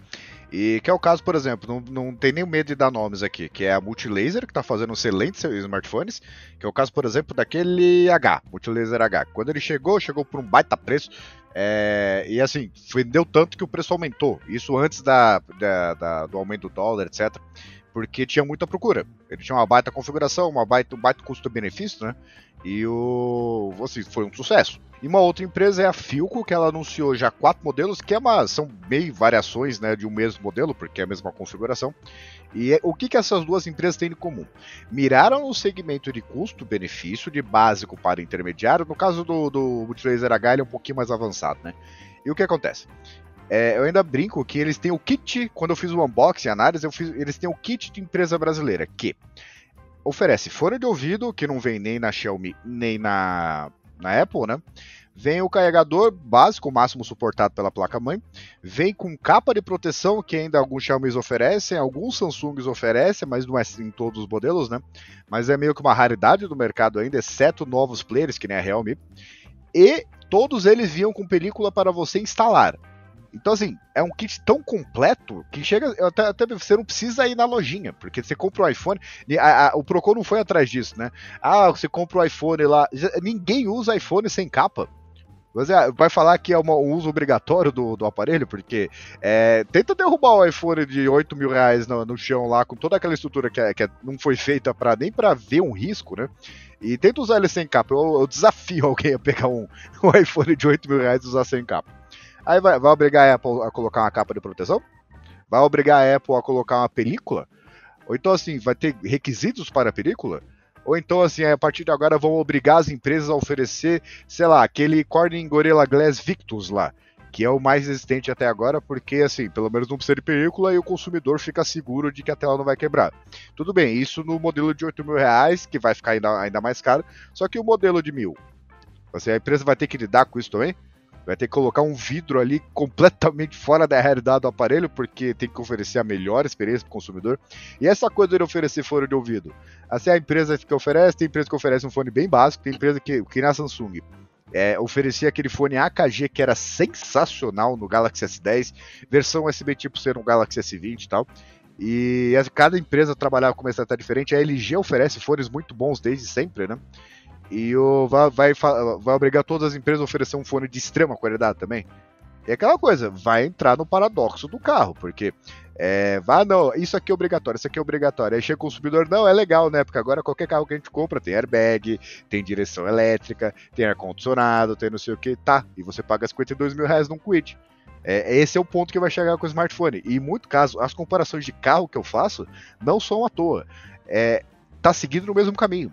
E que é o caso, por exemplo, não, não tem nem medo de dar nomes aqui, que é a Multilaser, que está fazendo excelentes smartphones, que é o caso, por exemplo, daquele H, Multilaser H. Quando ele chegou, chegou por um baita preço, é, e assim, vendeu tanto que o preço aumentou. Isso antes da, da, da do aumento do dólar, etc porque tinha muita procura. Ele tinha uma baita configuração, uma baita, um baita custo-benefício, né? E o assim, foi um sucesso. E uma outra empresa é a Filco, que ela anunciou já quatro modelos, que é uma, são meio variações né, de um mesmo modelo, porque é a mesma configuração. E é, o que, que essas duas empresas têm em comum? Miraram no segmento de custo-benefício, de básico para intermediário. No caso do, do Multilaser H, ele é um pouquinho mais avançado, né? E o que acontece? É, eu ainda brinco que eles têm o kit, quando eu fiz o unboxing, análise, eu fiz, eles têm o kit de empresa brasileira, que oferece fone de ouvido, que não vem nem na Xiaomi, nem na, na Apple, né? Vem o carregador básico, máximo suportado pela placa-mãe. Vem com capa de proteção, que ainda alguns Xiaomi oferecem, alguns Samsungs oferecem, mas não é em todos os modelos, né? Mas é meio que uma raridade do mercado ainda, exceto novos players, que nem a Realme. E todos eles vinham com película para você instalar. Então, assim, é um kit tão completo que chega. Até, até você não precisa ir na lojinha, porque você compra o iPhone. A, a, o Procon não foi atrás disso, né? Ah, você compra o iPhone lá. Ninguém usa iPhone sem capa. Ah, vai falar que é uma, um uso obrigatório do, do aparelho, porque é, tenta derrubar o iPhone de 8 mil reais no, no chão lá, com toda aquela estrutura que, é, que é, não foi feita para nem para ver um risco, né? E tenta usar ele sem capa. Eu, eu desafio alguém a pegar um, um iPhone de 8 mil reais e usar sem capa. Aí vai, vai obrigar a Apple a colocar uma capa de proteção? Vai obrigar a Apple a colocar uma película? Ou então, assim, vai ter requisitos para a película? Ou então, assim, a partir de agora vão obrigar as empresas a oferecer, sei lá, aquele Corning Gorilla Glass Victus lá, que é o mais resistente até agora, porque, assim, pelo menos não precisa de película e o consumidor fica seguro de que a tela não vai quebrar. Tudo bem, isso no modelo de 8 mil reais, que vai ficar ainda, ainda mais caro, só que o modelo de mil, assim, a empresa vai ter que lidar com isso também? Vai ter que colocar um vidro ali completamente fora da realidade do aparelho, porque tem que oferecer a melhor experiência para o consumidor. E essa coisa de oferecer fone de ouvido. Assim, a empresa que oferece, tem empresa que oferece um fone bem básico, tem empresa que, que na Samsung. É, oferecia aquele fone AKG que era sensacional no Galaxy S10, versão USB tipo C no Galaxy S20 e tal. E cada empresa trabalhava com uma estratégia diferente. A LG oferece fones muito bons desde sempre, né? E o, vai, vai, vai obrigar todas as empresas a oferecer um fone de extrema qualidade também. E aquela coisa, vai entrar no paradoxo do carro, porque é, vá, não, isso aqui é obrigatório, isso aqui é obrigatório. Aí chega o consumidor, não, é legal, né? Porque agora qualquer carro que a gente compra tem airbag, tem direção elétrica, tem ar-condicionado, tem não sei o que, tá. E você paga 52 mil reais num quid. É, esse é o ponto que vai chegar com o smartphone. E em muito caso, as comparações de carro que eu faço não são à toa. É, tá seguindo no mesmo caminho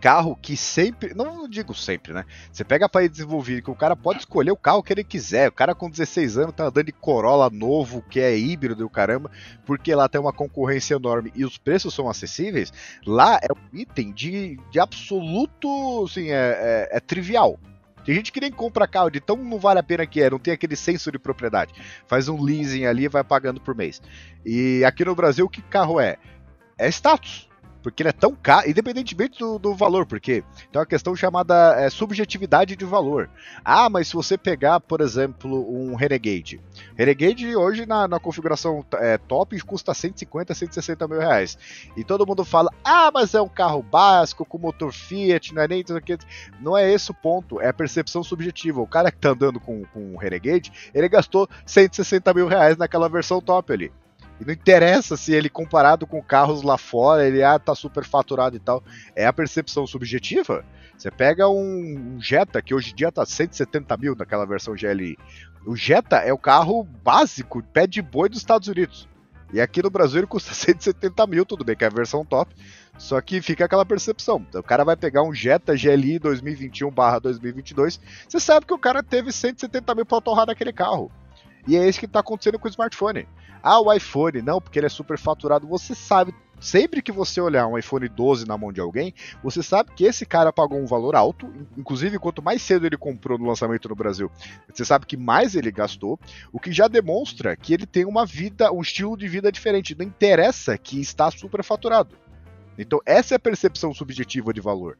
carro que sempre, não digo sempre, né? Você pega país desenvolvido que o cara pode escolher o carro que ele quiser. O cara com 16 anos tá andando de Corolla novo, que é híbrido e o caramba, porque lá tem uma concorrência enorme e os preços são acessíveis. Lá é um item de, de absoluto, assim, é, é, é trivial. Tem gente que nem compra carro de tão não vale a pena que é, não tem aquele senso de propriedade. Faz um leasing ali e vai pagando por mês. E aqui no Brasil, que carro é? É status porque ele é tão caro, independentemente do, do, valor, porque tem uma questão chamada é, subjetividade de valor. Ah, mas se você pegar, por exemplo, um Renegade. Renegade hoje na, na configuração é, top custa 150, 160 mil reais. E todo mundo fala, ah, mas é um carro básico, com motor Fiat, não é nem tudo aquilo. Não é esse o ponto, é a percepção subjetiva. O cara que tá andando com, com um Renegade, ele gastou 160 mil reais naquela versão top ali. E não interessa se ele, comparado com carros lá fora, ele ah, tá super faturado e tal. É a percepção subjetiva. Você pega um, Jetta, que hoje em dia tá 170 mil naquela versão GLI. O Jetta é o carro básico, pé de boi dos Estados Unidos. E aqui no Brasil ele custa 170 mil, tudo bem, que é a versão top. Só que fica aquela percepção. O cara vai pegar um Jetta GLI 2021/2022. Você sabe que o cara teve 170 mil pra torrar naquele carro. E é isso que está acontecendo com o smartphone. Ah, o iPhone, não, porque ele é super faturado. Você sabe, sempre que você olhar um iPhone 12 na mão de alguém, você sabe que esse cara pagou um valor alto. Inclusive, quanto mais cedo ele comprou no lançamento no Brasil, você sabe que mais ele gastou. O que já demonstra que ele tem uma vida, um estilo de vida diferente. Não interessa que está super faturado. Então, essa é a percepção subjetiva de valor.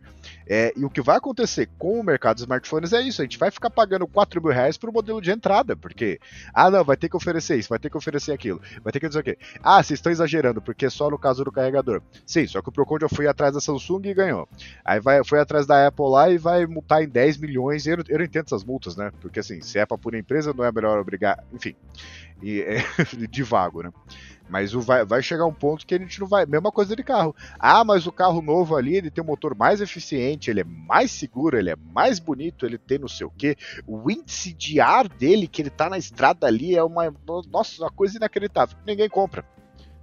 É, e o que vai acontecer com o mercado de smartphones é isso: a gente vai ficar pagando 4 mil reais para o modelo de entrada, porque, ah, não, vai ter que oferecer isso, vai ter que oferecer aquilo, vai ter que dizer o quê? Ah, vocês estão exagerando, porque é só no caso do carregador. Sim, só que o Procon já foi atrás da Samsung e ganhou. Aí vai, foi atrás da Apple lá e vai multar em 10 milhões. Eu, eu não entendo essas multas, né? Porque assim, se é para por empresa, não é melhor obrigar. Enfim, e, é, de vago, né? Mas vai, vai chegar um ponto que a gente não vai. Mesma coisa de carro. Ah, mas o carro novo ali, ele tem um motor mais eficiente, ele é mais seguro, ele é mais bonito, ele tem não sei o quê. O índice de ar dele, que ele tá na estrada ali, é uma. Nossa, uma coisa inacreditável. Ninguém compra.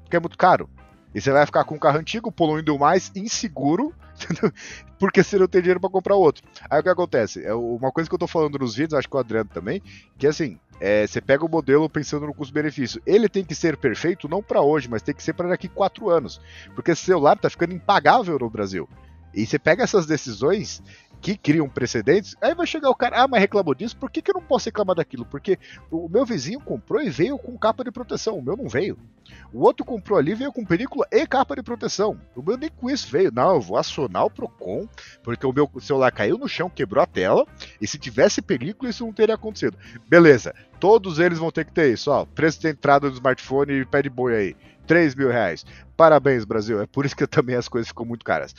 Porque é muito caro. E você vai ficar com um carro antigo, poluindo mais, inseguro, porque você não tem dinheiro para comprar outro. Aí o que acontece? É uma coisa que eu tô falando nos vídeos, acho que o Adriano também, que assim, é, você pega o modelo pensando no custo-benefício. Ele tem que ser perfeito não para hoje, mas tem que ser para daqui quatro anos. Porque esse celular tá ficando impagável no Brasil. E você pega essas decisões que criam precedentes, aí vai chegar o cara, ah, mas reclamou disso, por que, que eu não posso reclamar daquilo? Porque o meu vizinho comprou e veio com capa de proteção, o meu não veio. O outro comprou ali veio com película e capa de proteção. O meu nem com isso veio. Não, eu vou acionar o Procon, porque o meu celular caiu no chão, quebrou a tela, e se tivesse película, isso não teria acontecido. Beleza, todos eles vão ter que ter isso, ó. Preço de entrada do smartphone e pé de boi aí. 3 mil reais. Parabéns, Brasil. É por isso que também as coisas ficam muito caras.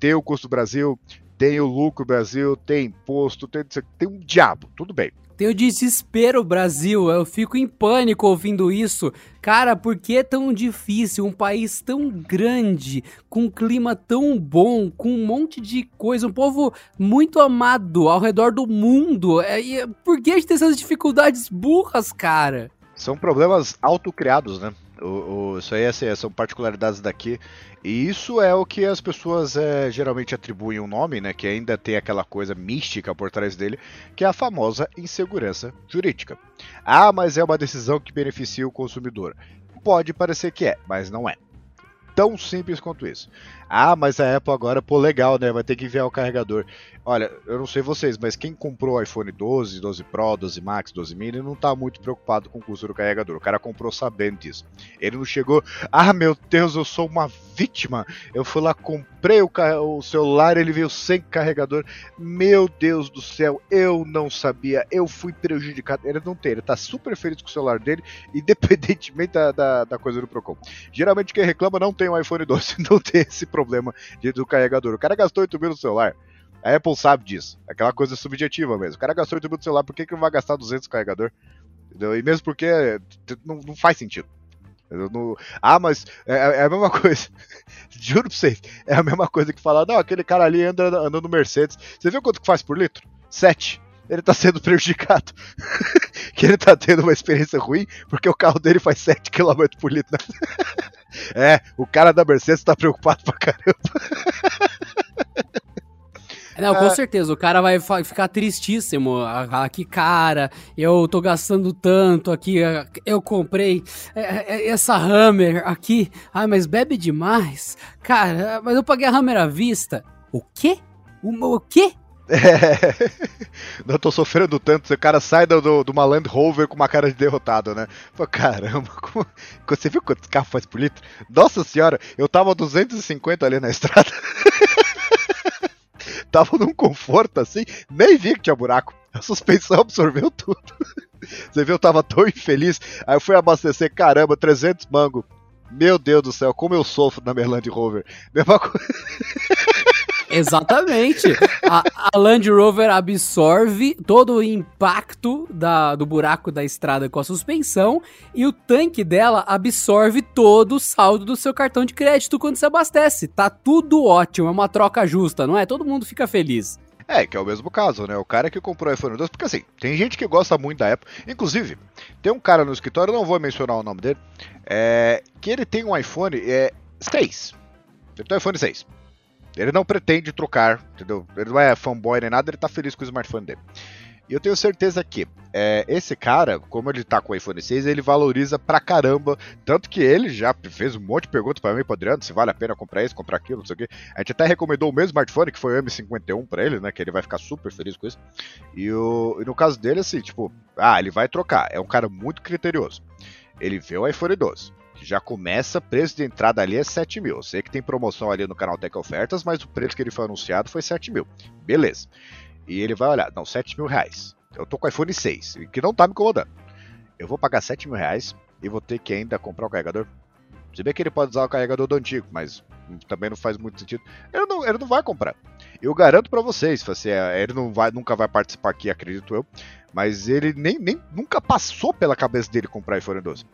Tem o custo Brasil, tem o lucro Brasil, tem imposto, tem, tem um diabo, tudo bem. Tem o desespero Brasil, eu fico em pânico ouvindo isso. Cara, por que é tão difícil um país tão grande, com um clima tão bom, com um monte de coisa, um povo muito amado ao redor do mundo? É, por que a gente tem essas dificuldades burras, cara? São problemas autocriados, né? O, o, isso aí assim, são particularidades daqui. E isso é o que as pessoas é, geralmente atribuem um nome, né? Que ainda tem aquela coisa mística por trás dele, que é a famosa insegurança jurídica. Ah, mas é uma decisão que beneficia o consumidor. Pode parecer que é, mas não é. Tão simples quanto isso. Ah, mas a Apple agora, pô, legal, né? Vai ter que enviar o carregador. Olha, eu não sei vocês, mas quem comprou iPhone 12, 12 Pro, 12 Max, 12 mini não tá muito preocupado com o custo do carregador. O cara comprou sabendo disso. Ele não chegou, ah, meu Deus, eu sou uma vítima. Eu fui lá, comprei o, o celular, ele veio sem carregador. Meu Deus do céu, eu não sabia, eu fui prejudicado. Ele não tem, ele tá super feliz com o celular dele, independentemente da, da, da coisa do Procon. Geralmente quem reclama não tem um iPhone 12, não tem esse problema do carregador. O cara gastou 8 mil no celular. A Apple sabe disso. Aquela coisa subjetiva mesmo. O cara gastou 8 mil no celular, por que, que vai gastar 200 no carregador? Entendeu? E mesmo porque não, não faz sentido. Não... Ah, mas é, é, a mesma coisa. Juro pra vocês, é a mesma coisa que falar, não, aquele cara ali anda no Mercedes. Você viu quanto que faz por litro? 7. Ele tá sendo prejudicado. que ele tá tendo uma experiência ruim porque o carro dele faz 7 km por litro. é, o cara da Mercedes tá preocupado pra caramba. Não, com é... certeza, o cara vai ficar tristíssimo. Aqui, cara, eu tô gastando tanto aqui, eu comprei é, é, essa Hammer aqui. Ah, mas bebe demais. Cara, mas eu paguei a Hammer à vista. O quê? O, o quê? É. Não tô sofrendo tanto. O cara sai do, do, do uma Land Rover com uma cara de derrotado, né? Pô, caramba, como... você viu quantos carros faz por litro? Nossa senhora, eu tava 250 ali na estrada. tava num conforto assim, nem vi que tinha buraco. A suspensão absorveu tudo. Você viu, eu tava tão infeliz. Aí eu fui abastecer, caramba, 300 mango. Meu Deus do céu, como eu sofro na minha Land Rover. Mesma coisa. Exatamente. A, a, Land Rover absorve todo o impacto da, do buraco da estrada com a suspensão e o tanque dela absorve todo o saldo do seu cartão de crédito quando se abastece. Tá tudo ótimo, é uma troca justa, não é? Todo mundo fica feliz. É, que é o mesmo caso, né? O cara que comprou o iPhone 12, porque assim, tem gente que gosta muito da Apple. Inclusive, tem um cara no escritório, não vou mencionar o nome dele, é, que ele tem um iPhone é, 6. Ele tem um iPhone 6. Ele não pretende trocar, entendeu? Ele não é fanboy nem nada, ele tá feliz com o smartphone dele. E eu tenho certeza que é, esse cara, como ele tá com o iPhone 6, ele valoriza pra caramba. Tanto que ele já fez um monte de perguntas para mim, pro Adriano, se vale a pena comprar isso, comprar aquilo, não sei o quê. A gente até recomendou o mesmo smartphone, que foi o M51 para ele, né? Que ele vai ficar super feliz com isso. E, o, e no caso dele, assim, tipo, ah, ele vai trocar. É um cara muito criterioso. Ele vê o iPhone 12 já começa, preço de entrada ali é 7 mil. Eu sei que tem promoção ali no canal Tech Ofertas, mas o preço que ele foi anunciado foi 7 mil. Beleza. E ele vai olhar, não, 7 mil reais. Eu tô com o iPhone 6, que não tá me incomodando. Eu vou pagar 7 mil reais e vou ter que ainda comprar o carregador. Se bem que ele pode usar o carregador do antigo, mas também não faz muito sentido. Ele não, ele não vai comprar. Eu garanto para vocês, assim, é, ele não vai, nunca vai participar aqui, acredito eu. Mas ele nem, nem nunca passou pela cabeça dele comprar iPhone 12.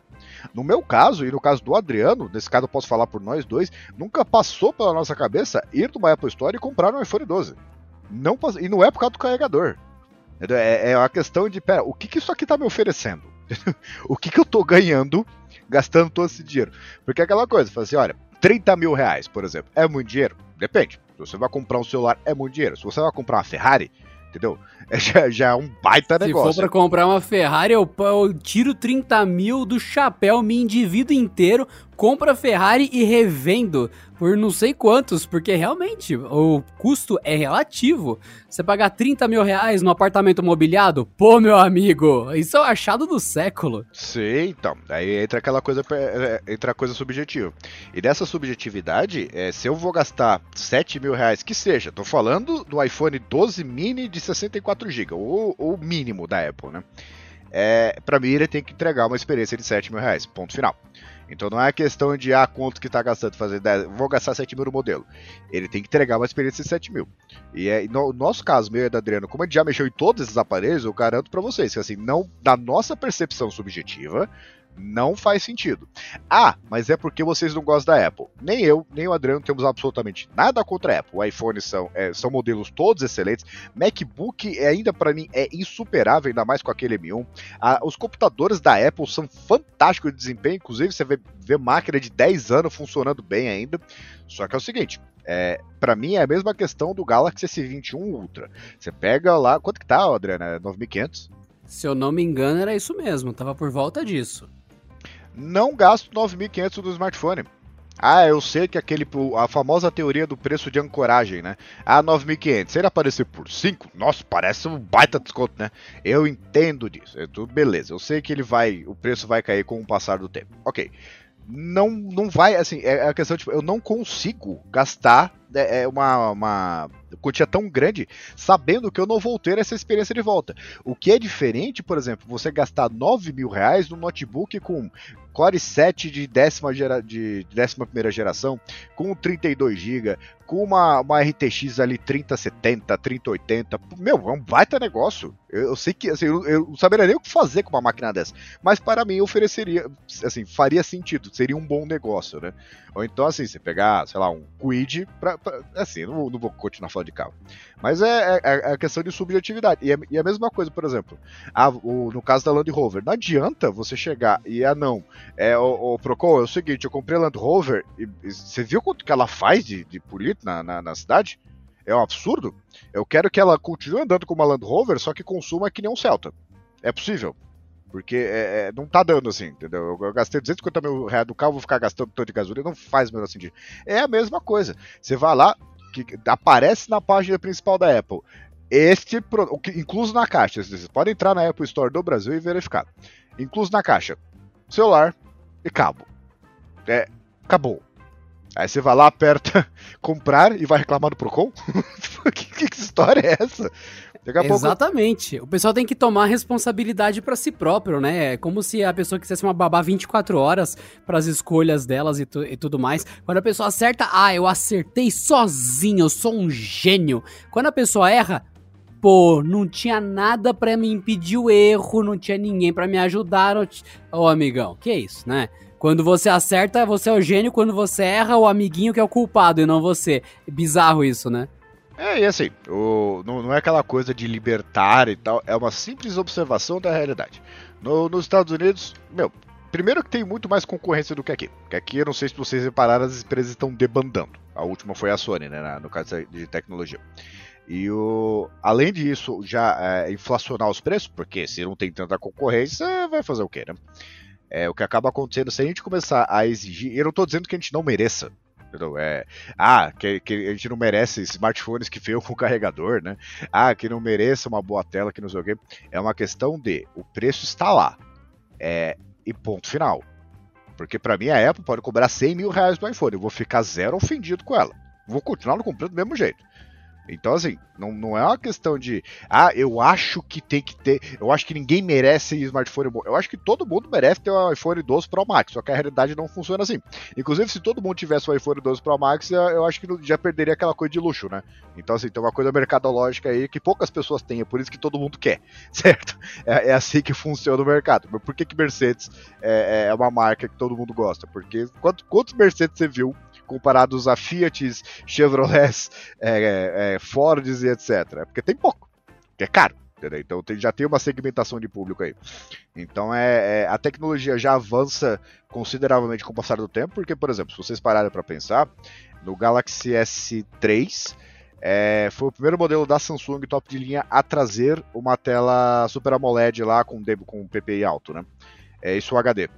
No meu caso, e no caso do Adriano, nesse caso eu posso falar por nós dois, nunca passou pela nossa cabeça ir numa Apple Store e comprar um iPhone 12. Não, e não é por causa do carregador. É, é uma questão de, pera, o que, que isso aqui tá me oferecendo? o que, que eu tô ganhando gastando todo esse dinheiro? Porque é aquela coisa, fala assim, olha, 30 mil reais, por exemplo, é muito dinheiro? Depende. Se você vai comprar um celular, é muito dinheiro. Se você vai comprar uma Ferrari, entendeu? É, já, já é um baita negócio. Se for pra comprar uma Ferrari, eu, eu tiro 30 mil do chapéu, me endivido inteiro, compro a Ferrari e revendo por não sei quantos, porque realmente o custo é relativo. Você pagar 30 mil reais no apartamento mobiliado, pô, meu amigo, isso é o achado do século. Sim, então, aí entra aquela coisa, é, é, entra a coisa subjetiva. E dessa subjetividade, é, se eu vou gastar 7 mil reais, que seja, tô falando do iPhone 12 mini de 64 GB, o, o mínimo da Apple, né? É, para mim ele tem que entregar uma experiência de 7 mil reais, ponto final. Então não é questão de, ah, quanto que tá gastando fazer 10, vou gastar 7 mil no modelo. Ele tem que entregar uma experiência de 7 mil. E é, no nosso caso, meu e da Adriano, como a gente já mexeu em todos esses aparelhos, eu garanto para vocês que assim, não, da nossa percepção subjetiva, não faz sentido. Ah, mas é porque vocês não gostam da Apple. Nem eu, nem o Adriano temos absolutamente nada contra a Apple. O iPhone são, é, são modelos todos excelentes. MacBook é, ainda para mim é insuperável, ainda mais com aquele M1. Ah, os computadores da Apple são fantásticos de desempenho. Inclusive, você vê, vê máquina de 10 anos funcionando bem ainda. Só que é o seguinte, é, para mim é a mesma questão do Galaxy S21 Ultra. Você pega lá, quanto que tá, Adriano? É 9500? Se eu não me engano, era isso mesmo, tava por volta disso não gasto 9.500 do smartphone. Ah, eu sei que aquele a famosa teoria do preço de ancoragem, né? Ah, 9.500. Se ele aparecer por 5, nossa, parece um baita desconto, né? Eu entendo disso. É tudo beleza. Eu sei que ele vai, o preço vai cair com o passar do tempo. OK. Não não vai assim, é a questão tipo, eu não consigo gastar é, é uma, uma quantia tão grande, sabendo que eu não vou ter essa experiência de volta. O que é diferente, por exemplo, você gastar 9 mil reais num notebook com Core 7 de décima, gera, de décima primeira geração, com 32 GB, com uma, uma RTX ali 3070, 3080. Meu, é um baita negócio. Eu, eu sei que assim, eu, eu, não saberia nem o que fazer com uma máquina dessa. Mas para mim ofereceria, assim, faria sentido, seria um bom negócio, né? Ou então, assim, você pegar, sei lá, um Quid, pra assim, não, não, vou continuar falando de carro. Mas é, é, é a questão de subjetividade. E, é, e é a mesma coisa, por exemplo, a, o, no caso da Land Rover, não adianta você chegar e, ah, não, é, o, o Procon, é o seguinte, eu comprei a Land Rover, e, e você viu quanto que ela faz de, de política na, na, na cidade? É um absurdo. Eu quero que ela continue andando com uma Land Rover, só que consuma que nem um Celta. É possível. Porque é, é, não tá dando assim, entendeu? Eu, eu gastei 250 mil reais do carro, vou ficar gastando tanto de gasolina, não faz o menor sentido. É a mesma coisa. Você vai lá, que aparece na página principal da Apple. Este, incluso na caixa, vocês podem entrar na Apple Store do Brasil e verificar. Incluso na caixa, celular e cabo. É, acabou. Aí você vai lá, aperta comprar e vai reclamar do Procon? que, que, história é essa? Exatamente. Pouco... O pessoal tem que tomar responsabilidade para si próprio, né? É como se a pessoa quisesse uma babá 24 horas para as escolhas delas e, tu, e, tudo mais. Quando a pessoa acerta, ah, eu acertei sozinho, eu sou um gênio. Quando a pessoa erra, pô, não tinha nada para me impedir o erro, não tinha ninguém para me ajudar. Ô, oh, amigão, que isso, né? Quando você acerta, você é o gênio, quando você erra, o amiguinho que é o culpado e não você. É bizarro isso, né? É, e assim, o, não, não, é aquela coisa de libertar e tal, é uma simples observação da realidade. No, nos Estados Unidos, meu, primeiro que tem muito mais concorrência do que aqui. Porque aqui, eu não sei se vocês repararam, as empresas estão debandando. A última foi a Sony, né, no caso de tecnologia. E o, além disso, já é, inflacionar os preços, porque se não tem tanta concorrência, vai fazer o quê, né? É, o que acaba acontecendo, se a gente começar a exigir, eu não estou dizendo que a gente não mereça? É, ah, que, que, a gente não merece smartphones que veio com carregador, né? Ah, que não mereça uma boa tela, que não sei o quê. É uma questão de, o preço está lá, é, e ponto final. Porque para mim a Apple pode cobrar 100 mil reais no iPhone, eu vou ficar zero ofendido com ela. Vou continuar no comprando do mesmo jeito. Então, assim, não, não é uma questão de, ah, eu acho que tem que ter, eu acho que ninguém merece smartphone bom. Eu acho que todo mundo merece ter um iPhone 12 Pro Max, só que a realidade não funciona assim. Inclusive, se todo mundo tivesse um iPhone 12 Pro Max, eu acho que já perderia aquela coisa de luxo, né? Então, assim, tem uma coisa mercadológica aí que poucas pessoas têm, é por isso que todo mundo quer, certo? É, é assim que funciona o mercado. Mas por que, que Mercedes é, é uma marca que todo mundo gosta? Porque quantos, quantos Mercedes você viu comparados a Fiat, Chevrolet, é, é, é, Fords e etc. Porque tem pouco, que é caro. Entendeu? Então tem, já tem uma segmentação de público aí. Então é, é, a tecnologia já avança consideravelmente com o passar do tempo, porque, por exemplo, se vocês pararem para pensar, no Galaxy S3 é, foi o primeiro modelo da Samsung top de linha a trazer uma tela Super AMOLED lá com, com PPI alto, né? É isso o HD.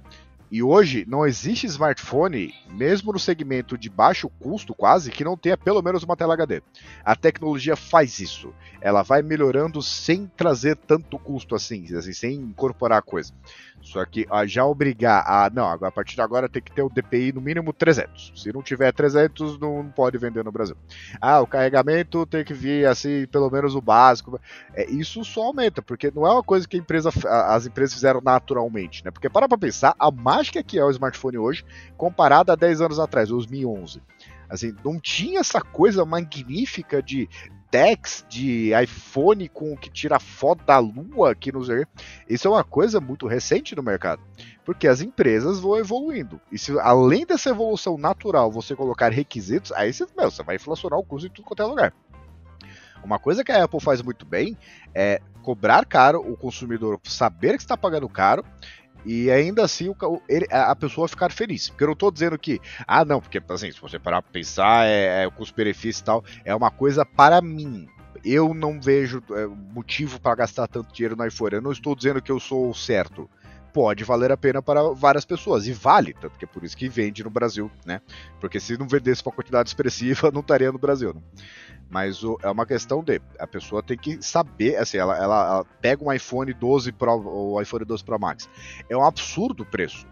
E hoje não existe smartphone, mesmo no segmento de baixo custo quase, que não tenha pelo menos uma tela HD. A tecnologia faz isso. Ela vai melhorando sem trazer tanto custo assim, assim sem incorporar coisa. Só que a já obrigar a. Não, a partir de agora tem que ter o DPI no mínimo 300. Se não tiver 300, não pode vender no Brasil. Ah, o carregamento tem que vir assim, pelo menos o básico. É, isso só aumenta, porque não é uma coisa que empresa, as empresas fizeram naturalmente, né? Porque para pra pensar, a mágica que é o smartphone hoje, comparada a 10 anos atrás, 2011. Assim, não tinha essa coisa magnífica de Dex de iPhone com que tira foto da lua aqui no Zer. Isso é uma coisa muito recente no mercado. Porque as empresas vão evoluindo. E se além dessa evolução natural você colocar requisitos, aí você, meu, você vai inflacionar o custo em tudo quanto é lugar. Uma coisa que a Apple faz muito bem é cobrar caro, o consumidor saber que está pagando caro e ainda assim o, ele, a pessoa ficar feliz. Porque eu não estou dizendo que, ah, não, porque assim, se você parar para pensar, é, é o custo-benefício e tal, é uma coisa para mim. Eu não vejo é, motivo para gastar tanto dinheiro no iPhone. Eu não estou dizendo que eu sou certo pode valer a pena para várias pessoas. E vale, tanto que é por isso que vende no Brasil, né? Porque se não vendesse uma quantidade expressiva, não estaria no Brasil. Né? Mas o, é uma questão de a pessoa tem que saber, assim, ela, ela, ela, pega um iPhone 12 Pro ou iPhone 12 Pro Max. É um absurdo o preço.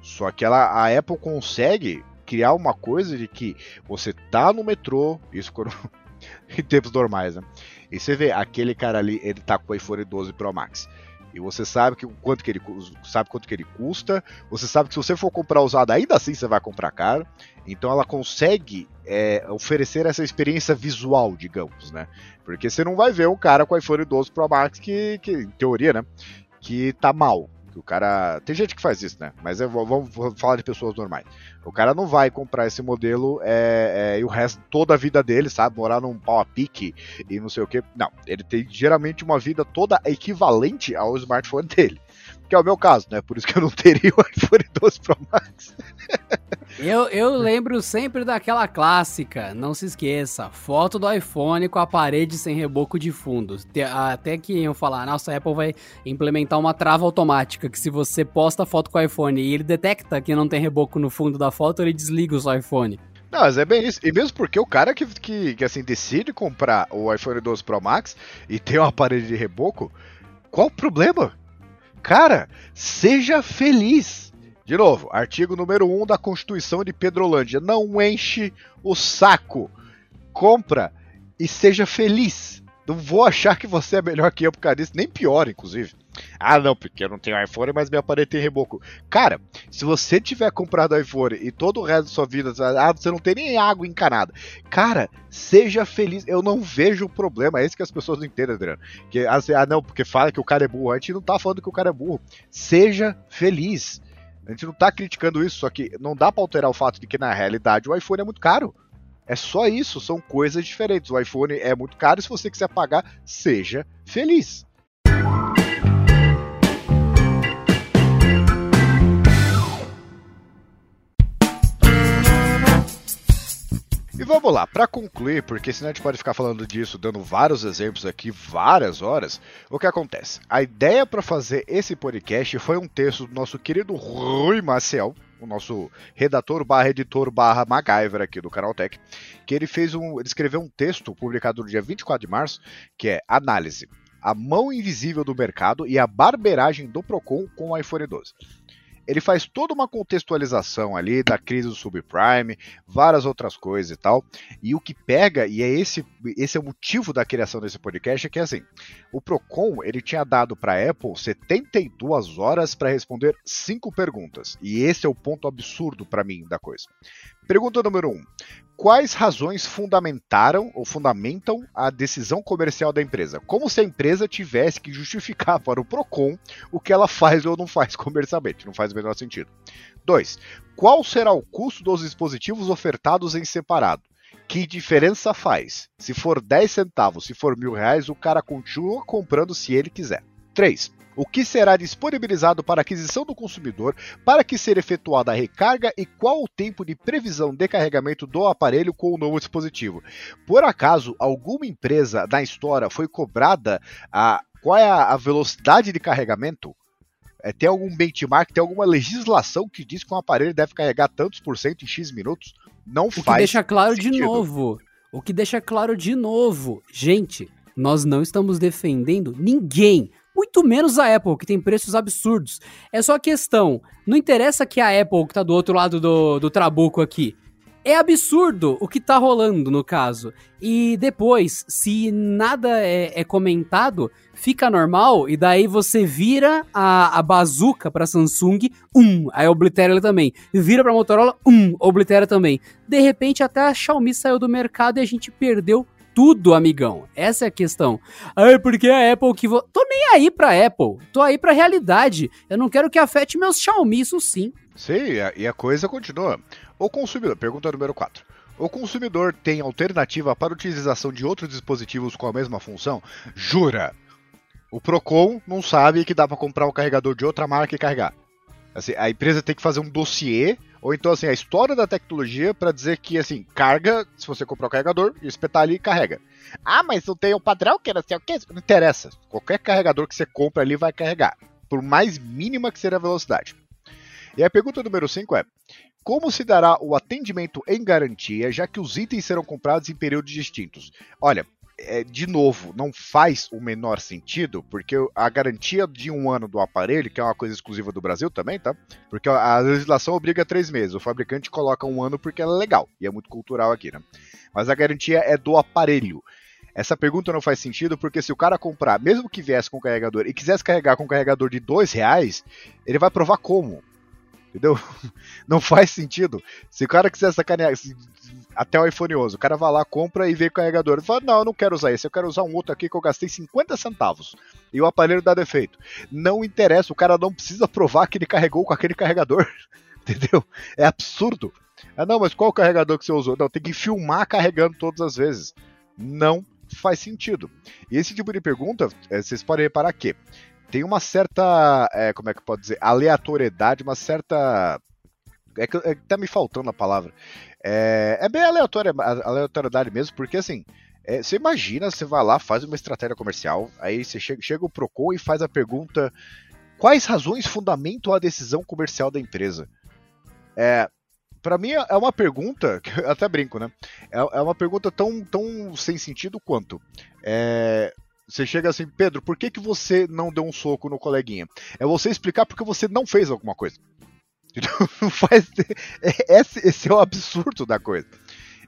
Só que ela, a Apple consegue criar uma coisa de que você tá no metrô, isso quando, em tempos normais, né? E você vê, aquele cara ali, ele tá com o iPhone 12 Pro Max. E você sabe que quanto que ele sabe quanto que ele custa. Você sabe que se você for comprar usado, ainda assim você vai comprar caro. Então ela consegue é, oferecer essa experiência visual, digamos, né? Porque você não vai ver um cara com iPhone 12 Pro Max que, que em teoria, né? Que tá mal. Que o cara. Tem gente que faz isso, né? Mas eu, vamos falar de pessoas normais. O cara não vai comprar esse modelo é, é, e o resto, toda a vida dele, sabe? Morar num pau a pique e não sei o que. Não, ele tem geralmente uma vida toda equivalente ao smartphone dele. Que é o meu caso, né? Por isso que eu não teria o iPhone 12 Pro Max. Eu, eu lembro sempre daquela clássica, não se esqueça, foto do iPhone com a parede sem reboco de fundo. Até que iam falar, nossa, a Apple vai implementar uma trava automática, que se você posta foto com o iPhone e ele detecta que não tem reboco no fundo da foto, ele desliga o seu iPhone. Não, mas é bem isso. E mesmo porque o cara que, que, que assim, decide comprar o iPhone 12 Pro Max e tem uma parede de reboco, qual o problema? Cara, seja feliz. De novo, artigo número 1 da Constituição de Pedrolândia. Não enche o saco. Compra e seja feliz. Não vou achar que você é melhor que eu por causa disso, nem pior, inclusive. Ah, não, porque eu não tenho iPhone, mas minha parede tem reboco. Cara, se você tiver comprado iPhone e todo o resto da sua vida, ah, você não tem nem água encanada. Cara, seja feliz. Eu não vejo problema. É isso que as pessoas não entendem, Adriano. Que, assim, ah, não, porque fala que o cara é burro. A gente não tá falando que o cara é burro. Seja feliz. A gente não tá criticando isso, só que não dá para alterar o fato de que na realidade o iPhone é muito caro. É só isso, são coisas diferentes. O iPhone é muito caro e se você quiser pagar, seja feliz. E vamos lá, para concluir, porque senão a gente pode ficar falando disso, dando vários exemplos aqui, várias horas. O que acontece? A ideia para fazer esse podcast foi um texto do nosso querido Rui Maciel, o nosso redator barra editor barra MacGyver aqui do Canaltech, que ele fez um. Ele escreveu um texto publicado no dia 24 de março, que é Análise. A mão invisível do mercado e a barberagem do Procon com o iPhone 12 ele faz toda uma contextualização ali da crise do subprime, várias outras coisas e tal. E o que pega, e é esse, esse é o motivo da criação desse podcast, é que assim, o Procon ele tinha dado para Apple 72 horas para responder cinco perguntas. E esse é o ponto absurdo para mim da coisa. Pergunta número 1. Um, quais razões fundamentaram ou fundamentam a decisão comercial da empresa? Como se a empresa tivesse que justificar para o Procon o que ela faz ou não faz comercialmente. Não faz o menor sentido. 2. Qual será o custo dos dispositivos ofertados em separado? Que diferença faz? Se for 10 centavos, se for mil reais, o cara continua comprando se ele quiser. 3 o que será disponibilizado para aquisição do consumidor, para que ser efetuada a recarga e qual o tempo de previsão de carregamento do aparelho com o novo dispositivo. Por acaso, alguma empresa na história foi cobrada a qual é a velocidade de carregamento? É, tem algum benchmark, tem alguma legislação que diz que um aparelho deve carregar tantos por cento em X minutos? Não o faz. O que deixa claro sentido. de novo. O que deixa claro de novo. Gente, nós não estamos defendendo ninguém muito menos a Apple, que tem preços absurdos. É só questão, não interessa que a Apple, que tá do outro lado do, do trabuco aqui, é absurdo o que tá rolando no caso. E depois, se nada é, é comentado, fica normal, e daí você vira a, a bazuca pra Samsung, um, aí oblitera ele também. Vira pra Motorola, um, oblitera também. De repente, até a Xiaomi saiu do mercado e a gente perdeu tudo, amigão. Essa é a questão. Ai, porque a Apple que vou. Tô nem aí pra Apple. Tô aí pra realidade. Eu não quero que afete meus Xiaomi, isso sim. Sim, e a coisa continua. O consumidor, pergunta número 4. O consumidor tem alternativa para utilização de outros dispositivos com a mesma função? Jura? O Procon não sabe que dá para comprar um carregador de outra marca e carregar. Assim, a empresa tem que fazer um dossiê ou então, assim, a história da tecnologia para dizer que, assim, carga, se você comprar o carregador, espetar ali e carrega. Ah, mas não tem o padrão que não sei o que? Não interessa. Qualquer carregador que você compra ali vai carregar. Por mais mínima que seja a velocidade. E a pergunta número 5 é: como se dará o atendimento em garantia, já que os itens serão comprados em períodos distintos? Olha, é, de novo, não faz o menor sentido, porque a garantia de um ano do aparelho, que é uma coisa exclusiva do Brasil também, tá? Porque a legislação obriga três meses, o fabricante coloca um ano porque é legal, e é muito cultural aqui, né? Mas a garantia é do aparelho. Essa pergunta não faz sentido porque se o cara comprar, mesmo que viesse com carregador e quisesse carregar com carregador de dois reais, ele vai provar como. Entendeu? Não faz sentido. Se o cara quiser sacanear até o iPhone 11, o cara vai lá, compra e vê o carregador. Ele fala: Não, eu não quero usar esse, eu quero usar um outro aqui que eu gastei 50 centavos. E o aparelho dá defeito. Não interessa, o cara não precisa provar que ele carregou com aquele carregador. Entendeu? É absurdo. Ah, não, mas qual carregador que você usou? Não, tem que filmar carregando todas as vezes. Não faz sentido. E esse tipo de pergunta, é, vocês podem reparar que tem uma certa, é, como é que pode dizer, aleatoriedade, uma certa. É que é, tá me faltando a palavra. É, é bem aleatória, aleatoriedade mesmo, porque assim, é, você imagina, você vai lá, faz uma estratégia comercial, aí você chega, chega o Procon e faz a pergunta: quais razões fundamentam a decisão comercial da empresa? É, para mim é uma pergunta, que eu até brinco, né? É, é uma pergunta tão, tão sem sentido quanto. É, você chega assim, Pedro, por que, que você não deu um soco no coleguinha? É você explicar porque você não fez alguma coisa. Não faz. É, esse, esse é o absurdo da coisa.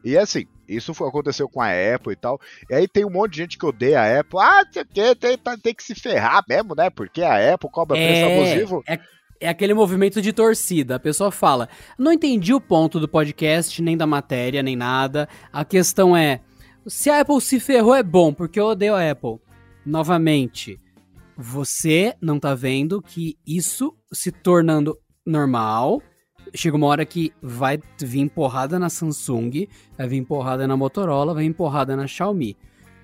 E assim, isso aconteceu com a Apple e tal. E aí tem um monte de gente que odeia a Apple. Ah, tem, tem, tem que se ferrar mesmo, né? Porque a Apple cobra é, preço abusivo. É, é aquele movimento de torcida. A pessoa fala: não entendi o ponto do podcast, nem da matéria, nem nada. A questão é: se a Apple se ferrou, é bom, porque eu odeio a Apple novamente, você não tá vendo que isso se tornando normal, chega uma hora que vai vir porrada na Samsung, vai vir porrada na Motorola, vai vir porrada na Xiaomi.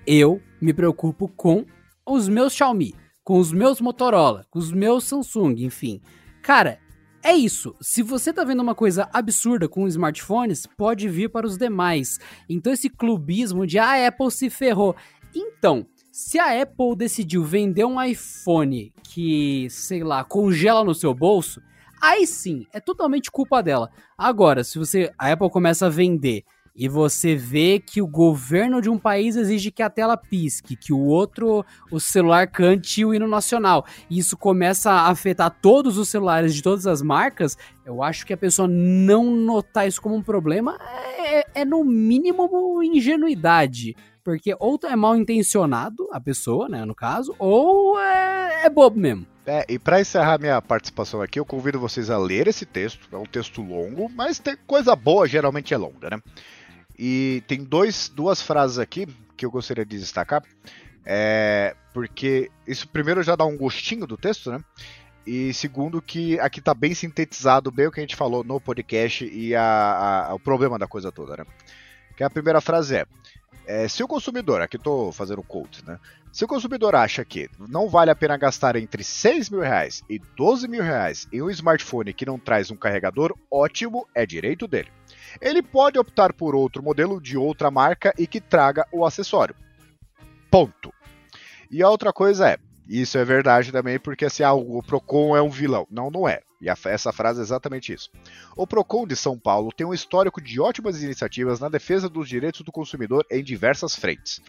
Eu me preocupo com os meus Xiaomi, com os meus Motorola, com os meus Samsung, enfim. Cara, é isso. Se você tá vendo uma coisa absurda com smartphones, pode vir para os demais. Então esse clubismo de ah, a Apple se ferrou. Então, se a Apple decidiu vender um iPhone que, sei lá, congela no seu bolso, aí sim, é totalmente culpa dela. Agora, se você a Apple começa a vender e você vê que o governo de um país exige que a tela pisque, que o outro, o celular cante o hino nacional, e isso começa a afetar todos os celulares de todas as marcas, eu acho que a pessoa não notar isso como um problema é, é no mínimo ingenuidade. Porque ou é mal intencionado a pessoa, né, no caso, ou é, é bobo mesmo. É, e para encerrar minha participação aqui, eu convido vocês a ler esse texto. É um texto longo, mas tem coisa boa, geralmente é longa, né? E tem dois, duas frases aqui que eu gostaria de destacar. É, porque isso primeiro já dá um gostinho do texto, né? E segundo que aqui está bem sintetizado bem o que a gente falou no podcast e a, a, o problema da coisa toda, né? Que a primeira frase é é, se o consumidor, aqui estou fazendo o quote, né? Se o consumidor acha que não vale a pena gastar entre 6 mil reais e 12 mil reais em um smartphone que não traz um carregador, ótimo, é direito dele. Ele pode optar por outro modelo de outra marca e que traga o acessório. Ponto. E a outra coisa é, isso é verdade também, porque se ah, o Procon é um vilão. Não, não é. E a, essa frase é exatamente isso. O Procon de São Paulo tem um histórico de ótimas iniciativas na defesa dos direitos do consumidor em diversas frentes.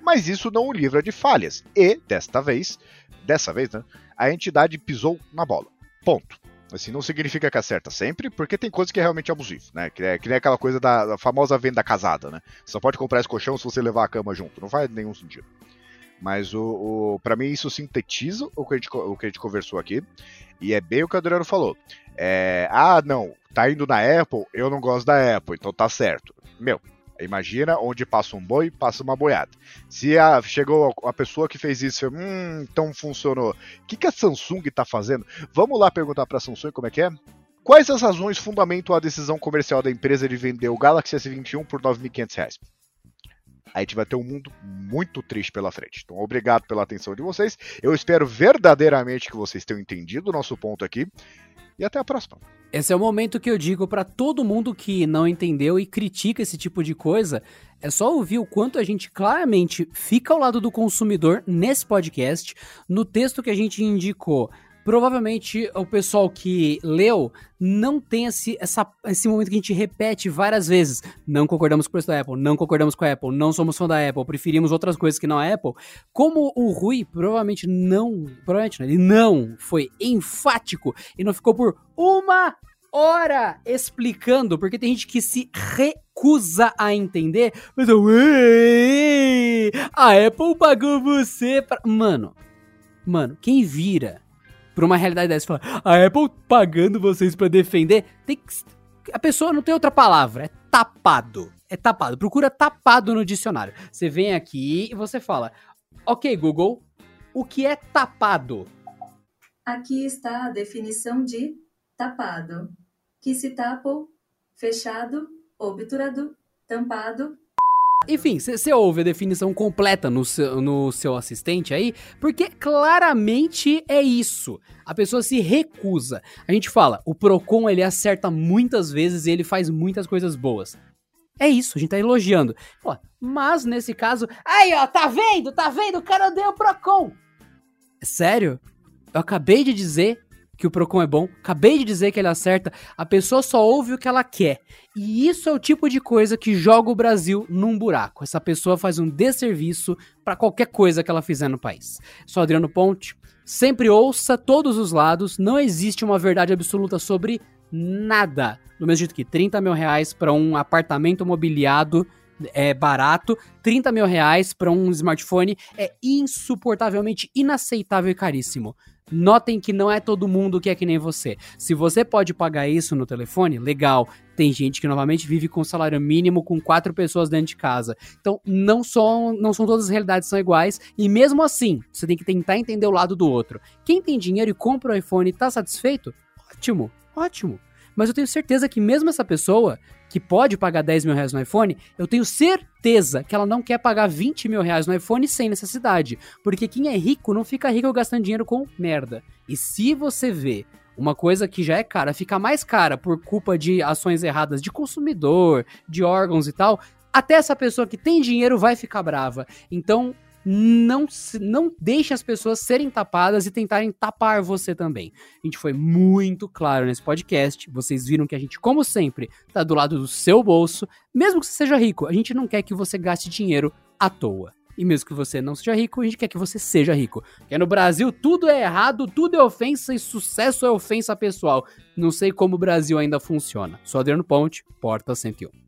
Mas isso não o livra de falhas. E, desta vez, dessa vez, né, a entidade pisou na bola. Ponto. Assim, não significa que acerta sempre, porque tem coisas que é realmente abusivo, né? Que é, que nem aquela coisa da, famosa venda casada, né? Só pode comprar esse colchão se você levar a cama junto. Não faz nenhum sentido. Mas o, o para mim isso sintetiza o que, a gente, o que a gente conversou aqui. E é bem o que o Adriano falou. É, ah, não, tá indo na Apple, eu não gosto da Apple, então tá certo. Meu, imagina onde passa um boi, passa uma boiada. Se a, chegou a pessoa que fez isso, hum, então funcionou. O que, que a Samsung tá fazendo? Vamos lá perguntar pra Samsung como é que é? Quais as razões fundamentam a decisão comercial da empresa de vender o Galaxy S21 por R$ 9.500? A gente vai ter um mundo muito triste pela frente. Então, obrigado pela atenção de vocês. Eu espero verdadeiramente que vocês tenham entendido o nosso ponto aqui. E até a próxima. Esse é o momento que eu digo para todo mundo que não entendeu e critica esse tipo de coisa, é só ouvir o quanto a gente claramente fica ao lado do consumidor nesse podcast, no texto que a gente indicou provavelmente o pessoal que leu não tem esse, essa, esse momento que a gente repete várias vezes. Não concordamos com o preço da Apple, não concordamos com a Apple, não somos fã da Apple, preferimos outras coisas que não a Apple. Como o Rui provavelmente não, provavelmente não, ele não foi enfático e não ficou por uma hora explicando, porque tem gente que se recusa a entender, mas eu, a Apple pagou você pra... Mano, mano, quem vira pra uma realidade dessa a Apple pagando vocês para defender, tem que... A pessoa não tem outra palavra, é tapado. É tapado. Procura tapado no dicionário. Você vem aqui e você fala, ok, Google, o que é tapado? Aqui está a definição de tapado, que se tapo, fechado, obturado, tampado. Enfim, você ouve a definição completa no seu, no seu assistente aí, porque claramente é isso. A pessoa se recusa. A gente fala, o Procon ele acerta muitas vezes e ele faz muitas coisas boas. É isso, a gente tá elogiando. Pô, mas nesse caso, aí ó, tá vendo? Tá vendo? O cara odeia o Procon. Sério? Eu acabei de dizer que o Procon é bom, acabei de dizer que ele acerta, a pessoa só ouve o que ela quer. E isso é o tipo de coisa que joga o Brasil num buraco. Essa pessoa faz um desserviço para qualquer coisa que ela fizer no país. Sou Adriano Ponte, sempre ouça todos os lados, não existe uma verdade absoluta sobre nada. Do mesmo jeito que 30 mil reais para um apartamento mobiliado é barato, 30 mil reais para um smartphone é insuportavelmente inaceitável e caríssimo. Notem que não é todo mundo que é que nem você. Se você pode pagar isso no telefone, legal. Tem gente que novamente vive com salário mínimo com quatro pessoas dentro de casa. Então, não são, não são todas as realidades são iguais. E mesmo assim, você tem que tentar entender o lado do outro. Quem tem dinheiro e compra o iPhone e tá satisfeito? Ótimo, ótimo. Mas eu tenho certeza que mesmo essa pessoa que pode pagar 10 mil reais no iPhone, eu tenho certeza que ela não quer pagar 20 mil reais no iPhone sem necessidade. Porque quem é rico não fica rico gastando dinheiro com merda. E se você vê uma coisa que já é cara, fica mais cara por culpa de ações erradas de consumidor, de órgãos e tal, até essa pessoa que tem dinheiro vai ficar brava. Então, não, não deixe as pessoas serem tapadas e tentarem tapar você também. A gente foi muito claro nesse podcast. Vocês viram que a gente, como sempre, tá do lado do seu bolso. Mesmo que você seja rico, a gente não quer que você gaste dinheiro à toa. E mesmo que você não seja rico, a gente quer que você seja rico. Porque no Brasil tudo é errado, tudo é ofensa e sucesso é ofensa pessoal. Não sei como o Brasil ainda funciona. Sou Adriano Ponte, Porta 101.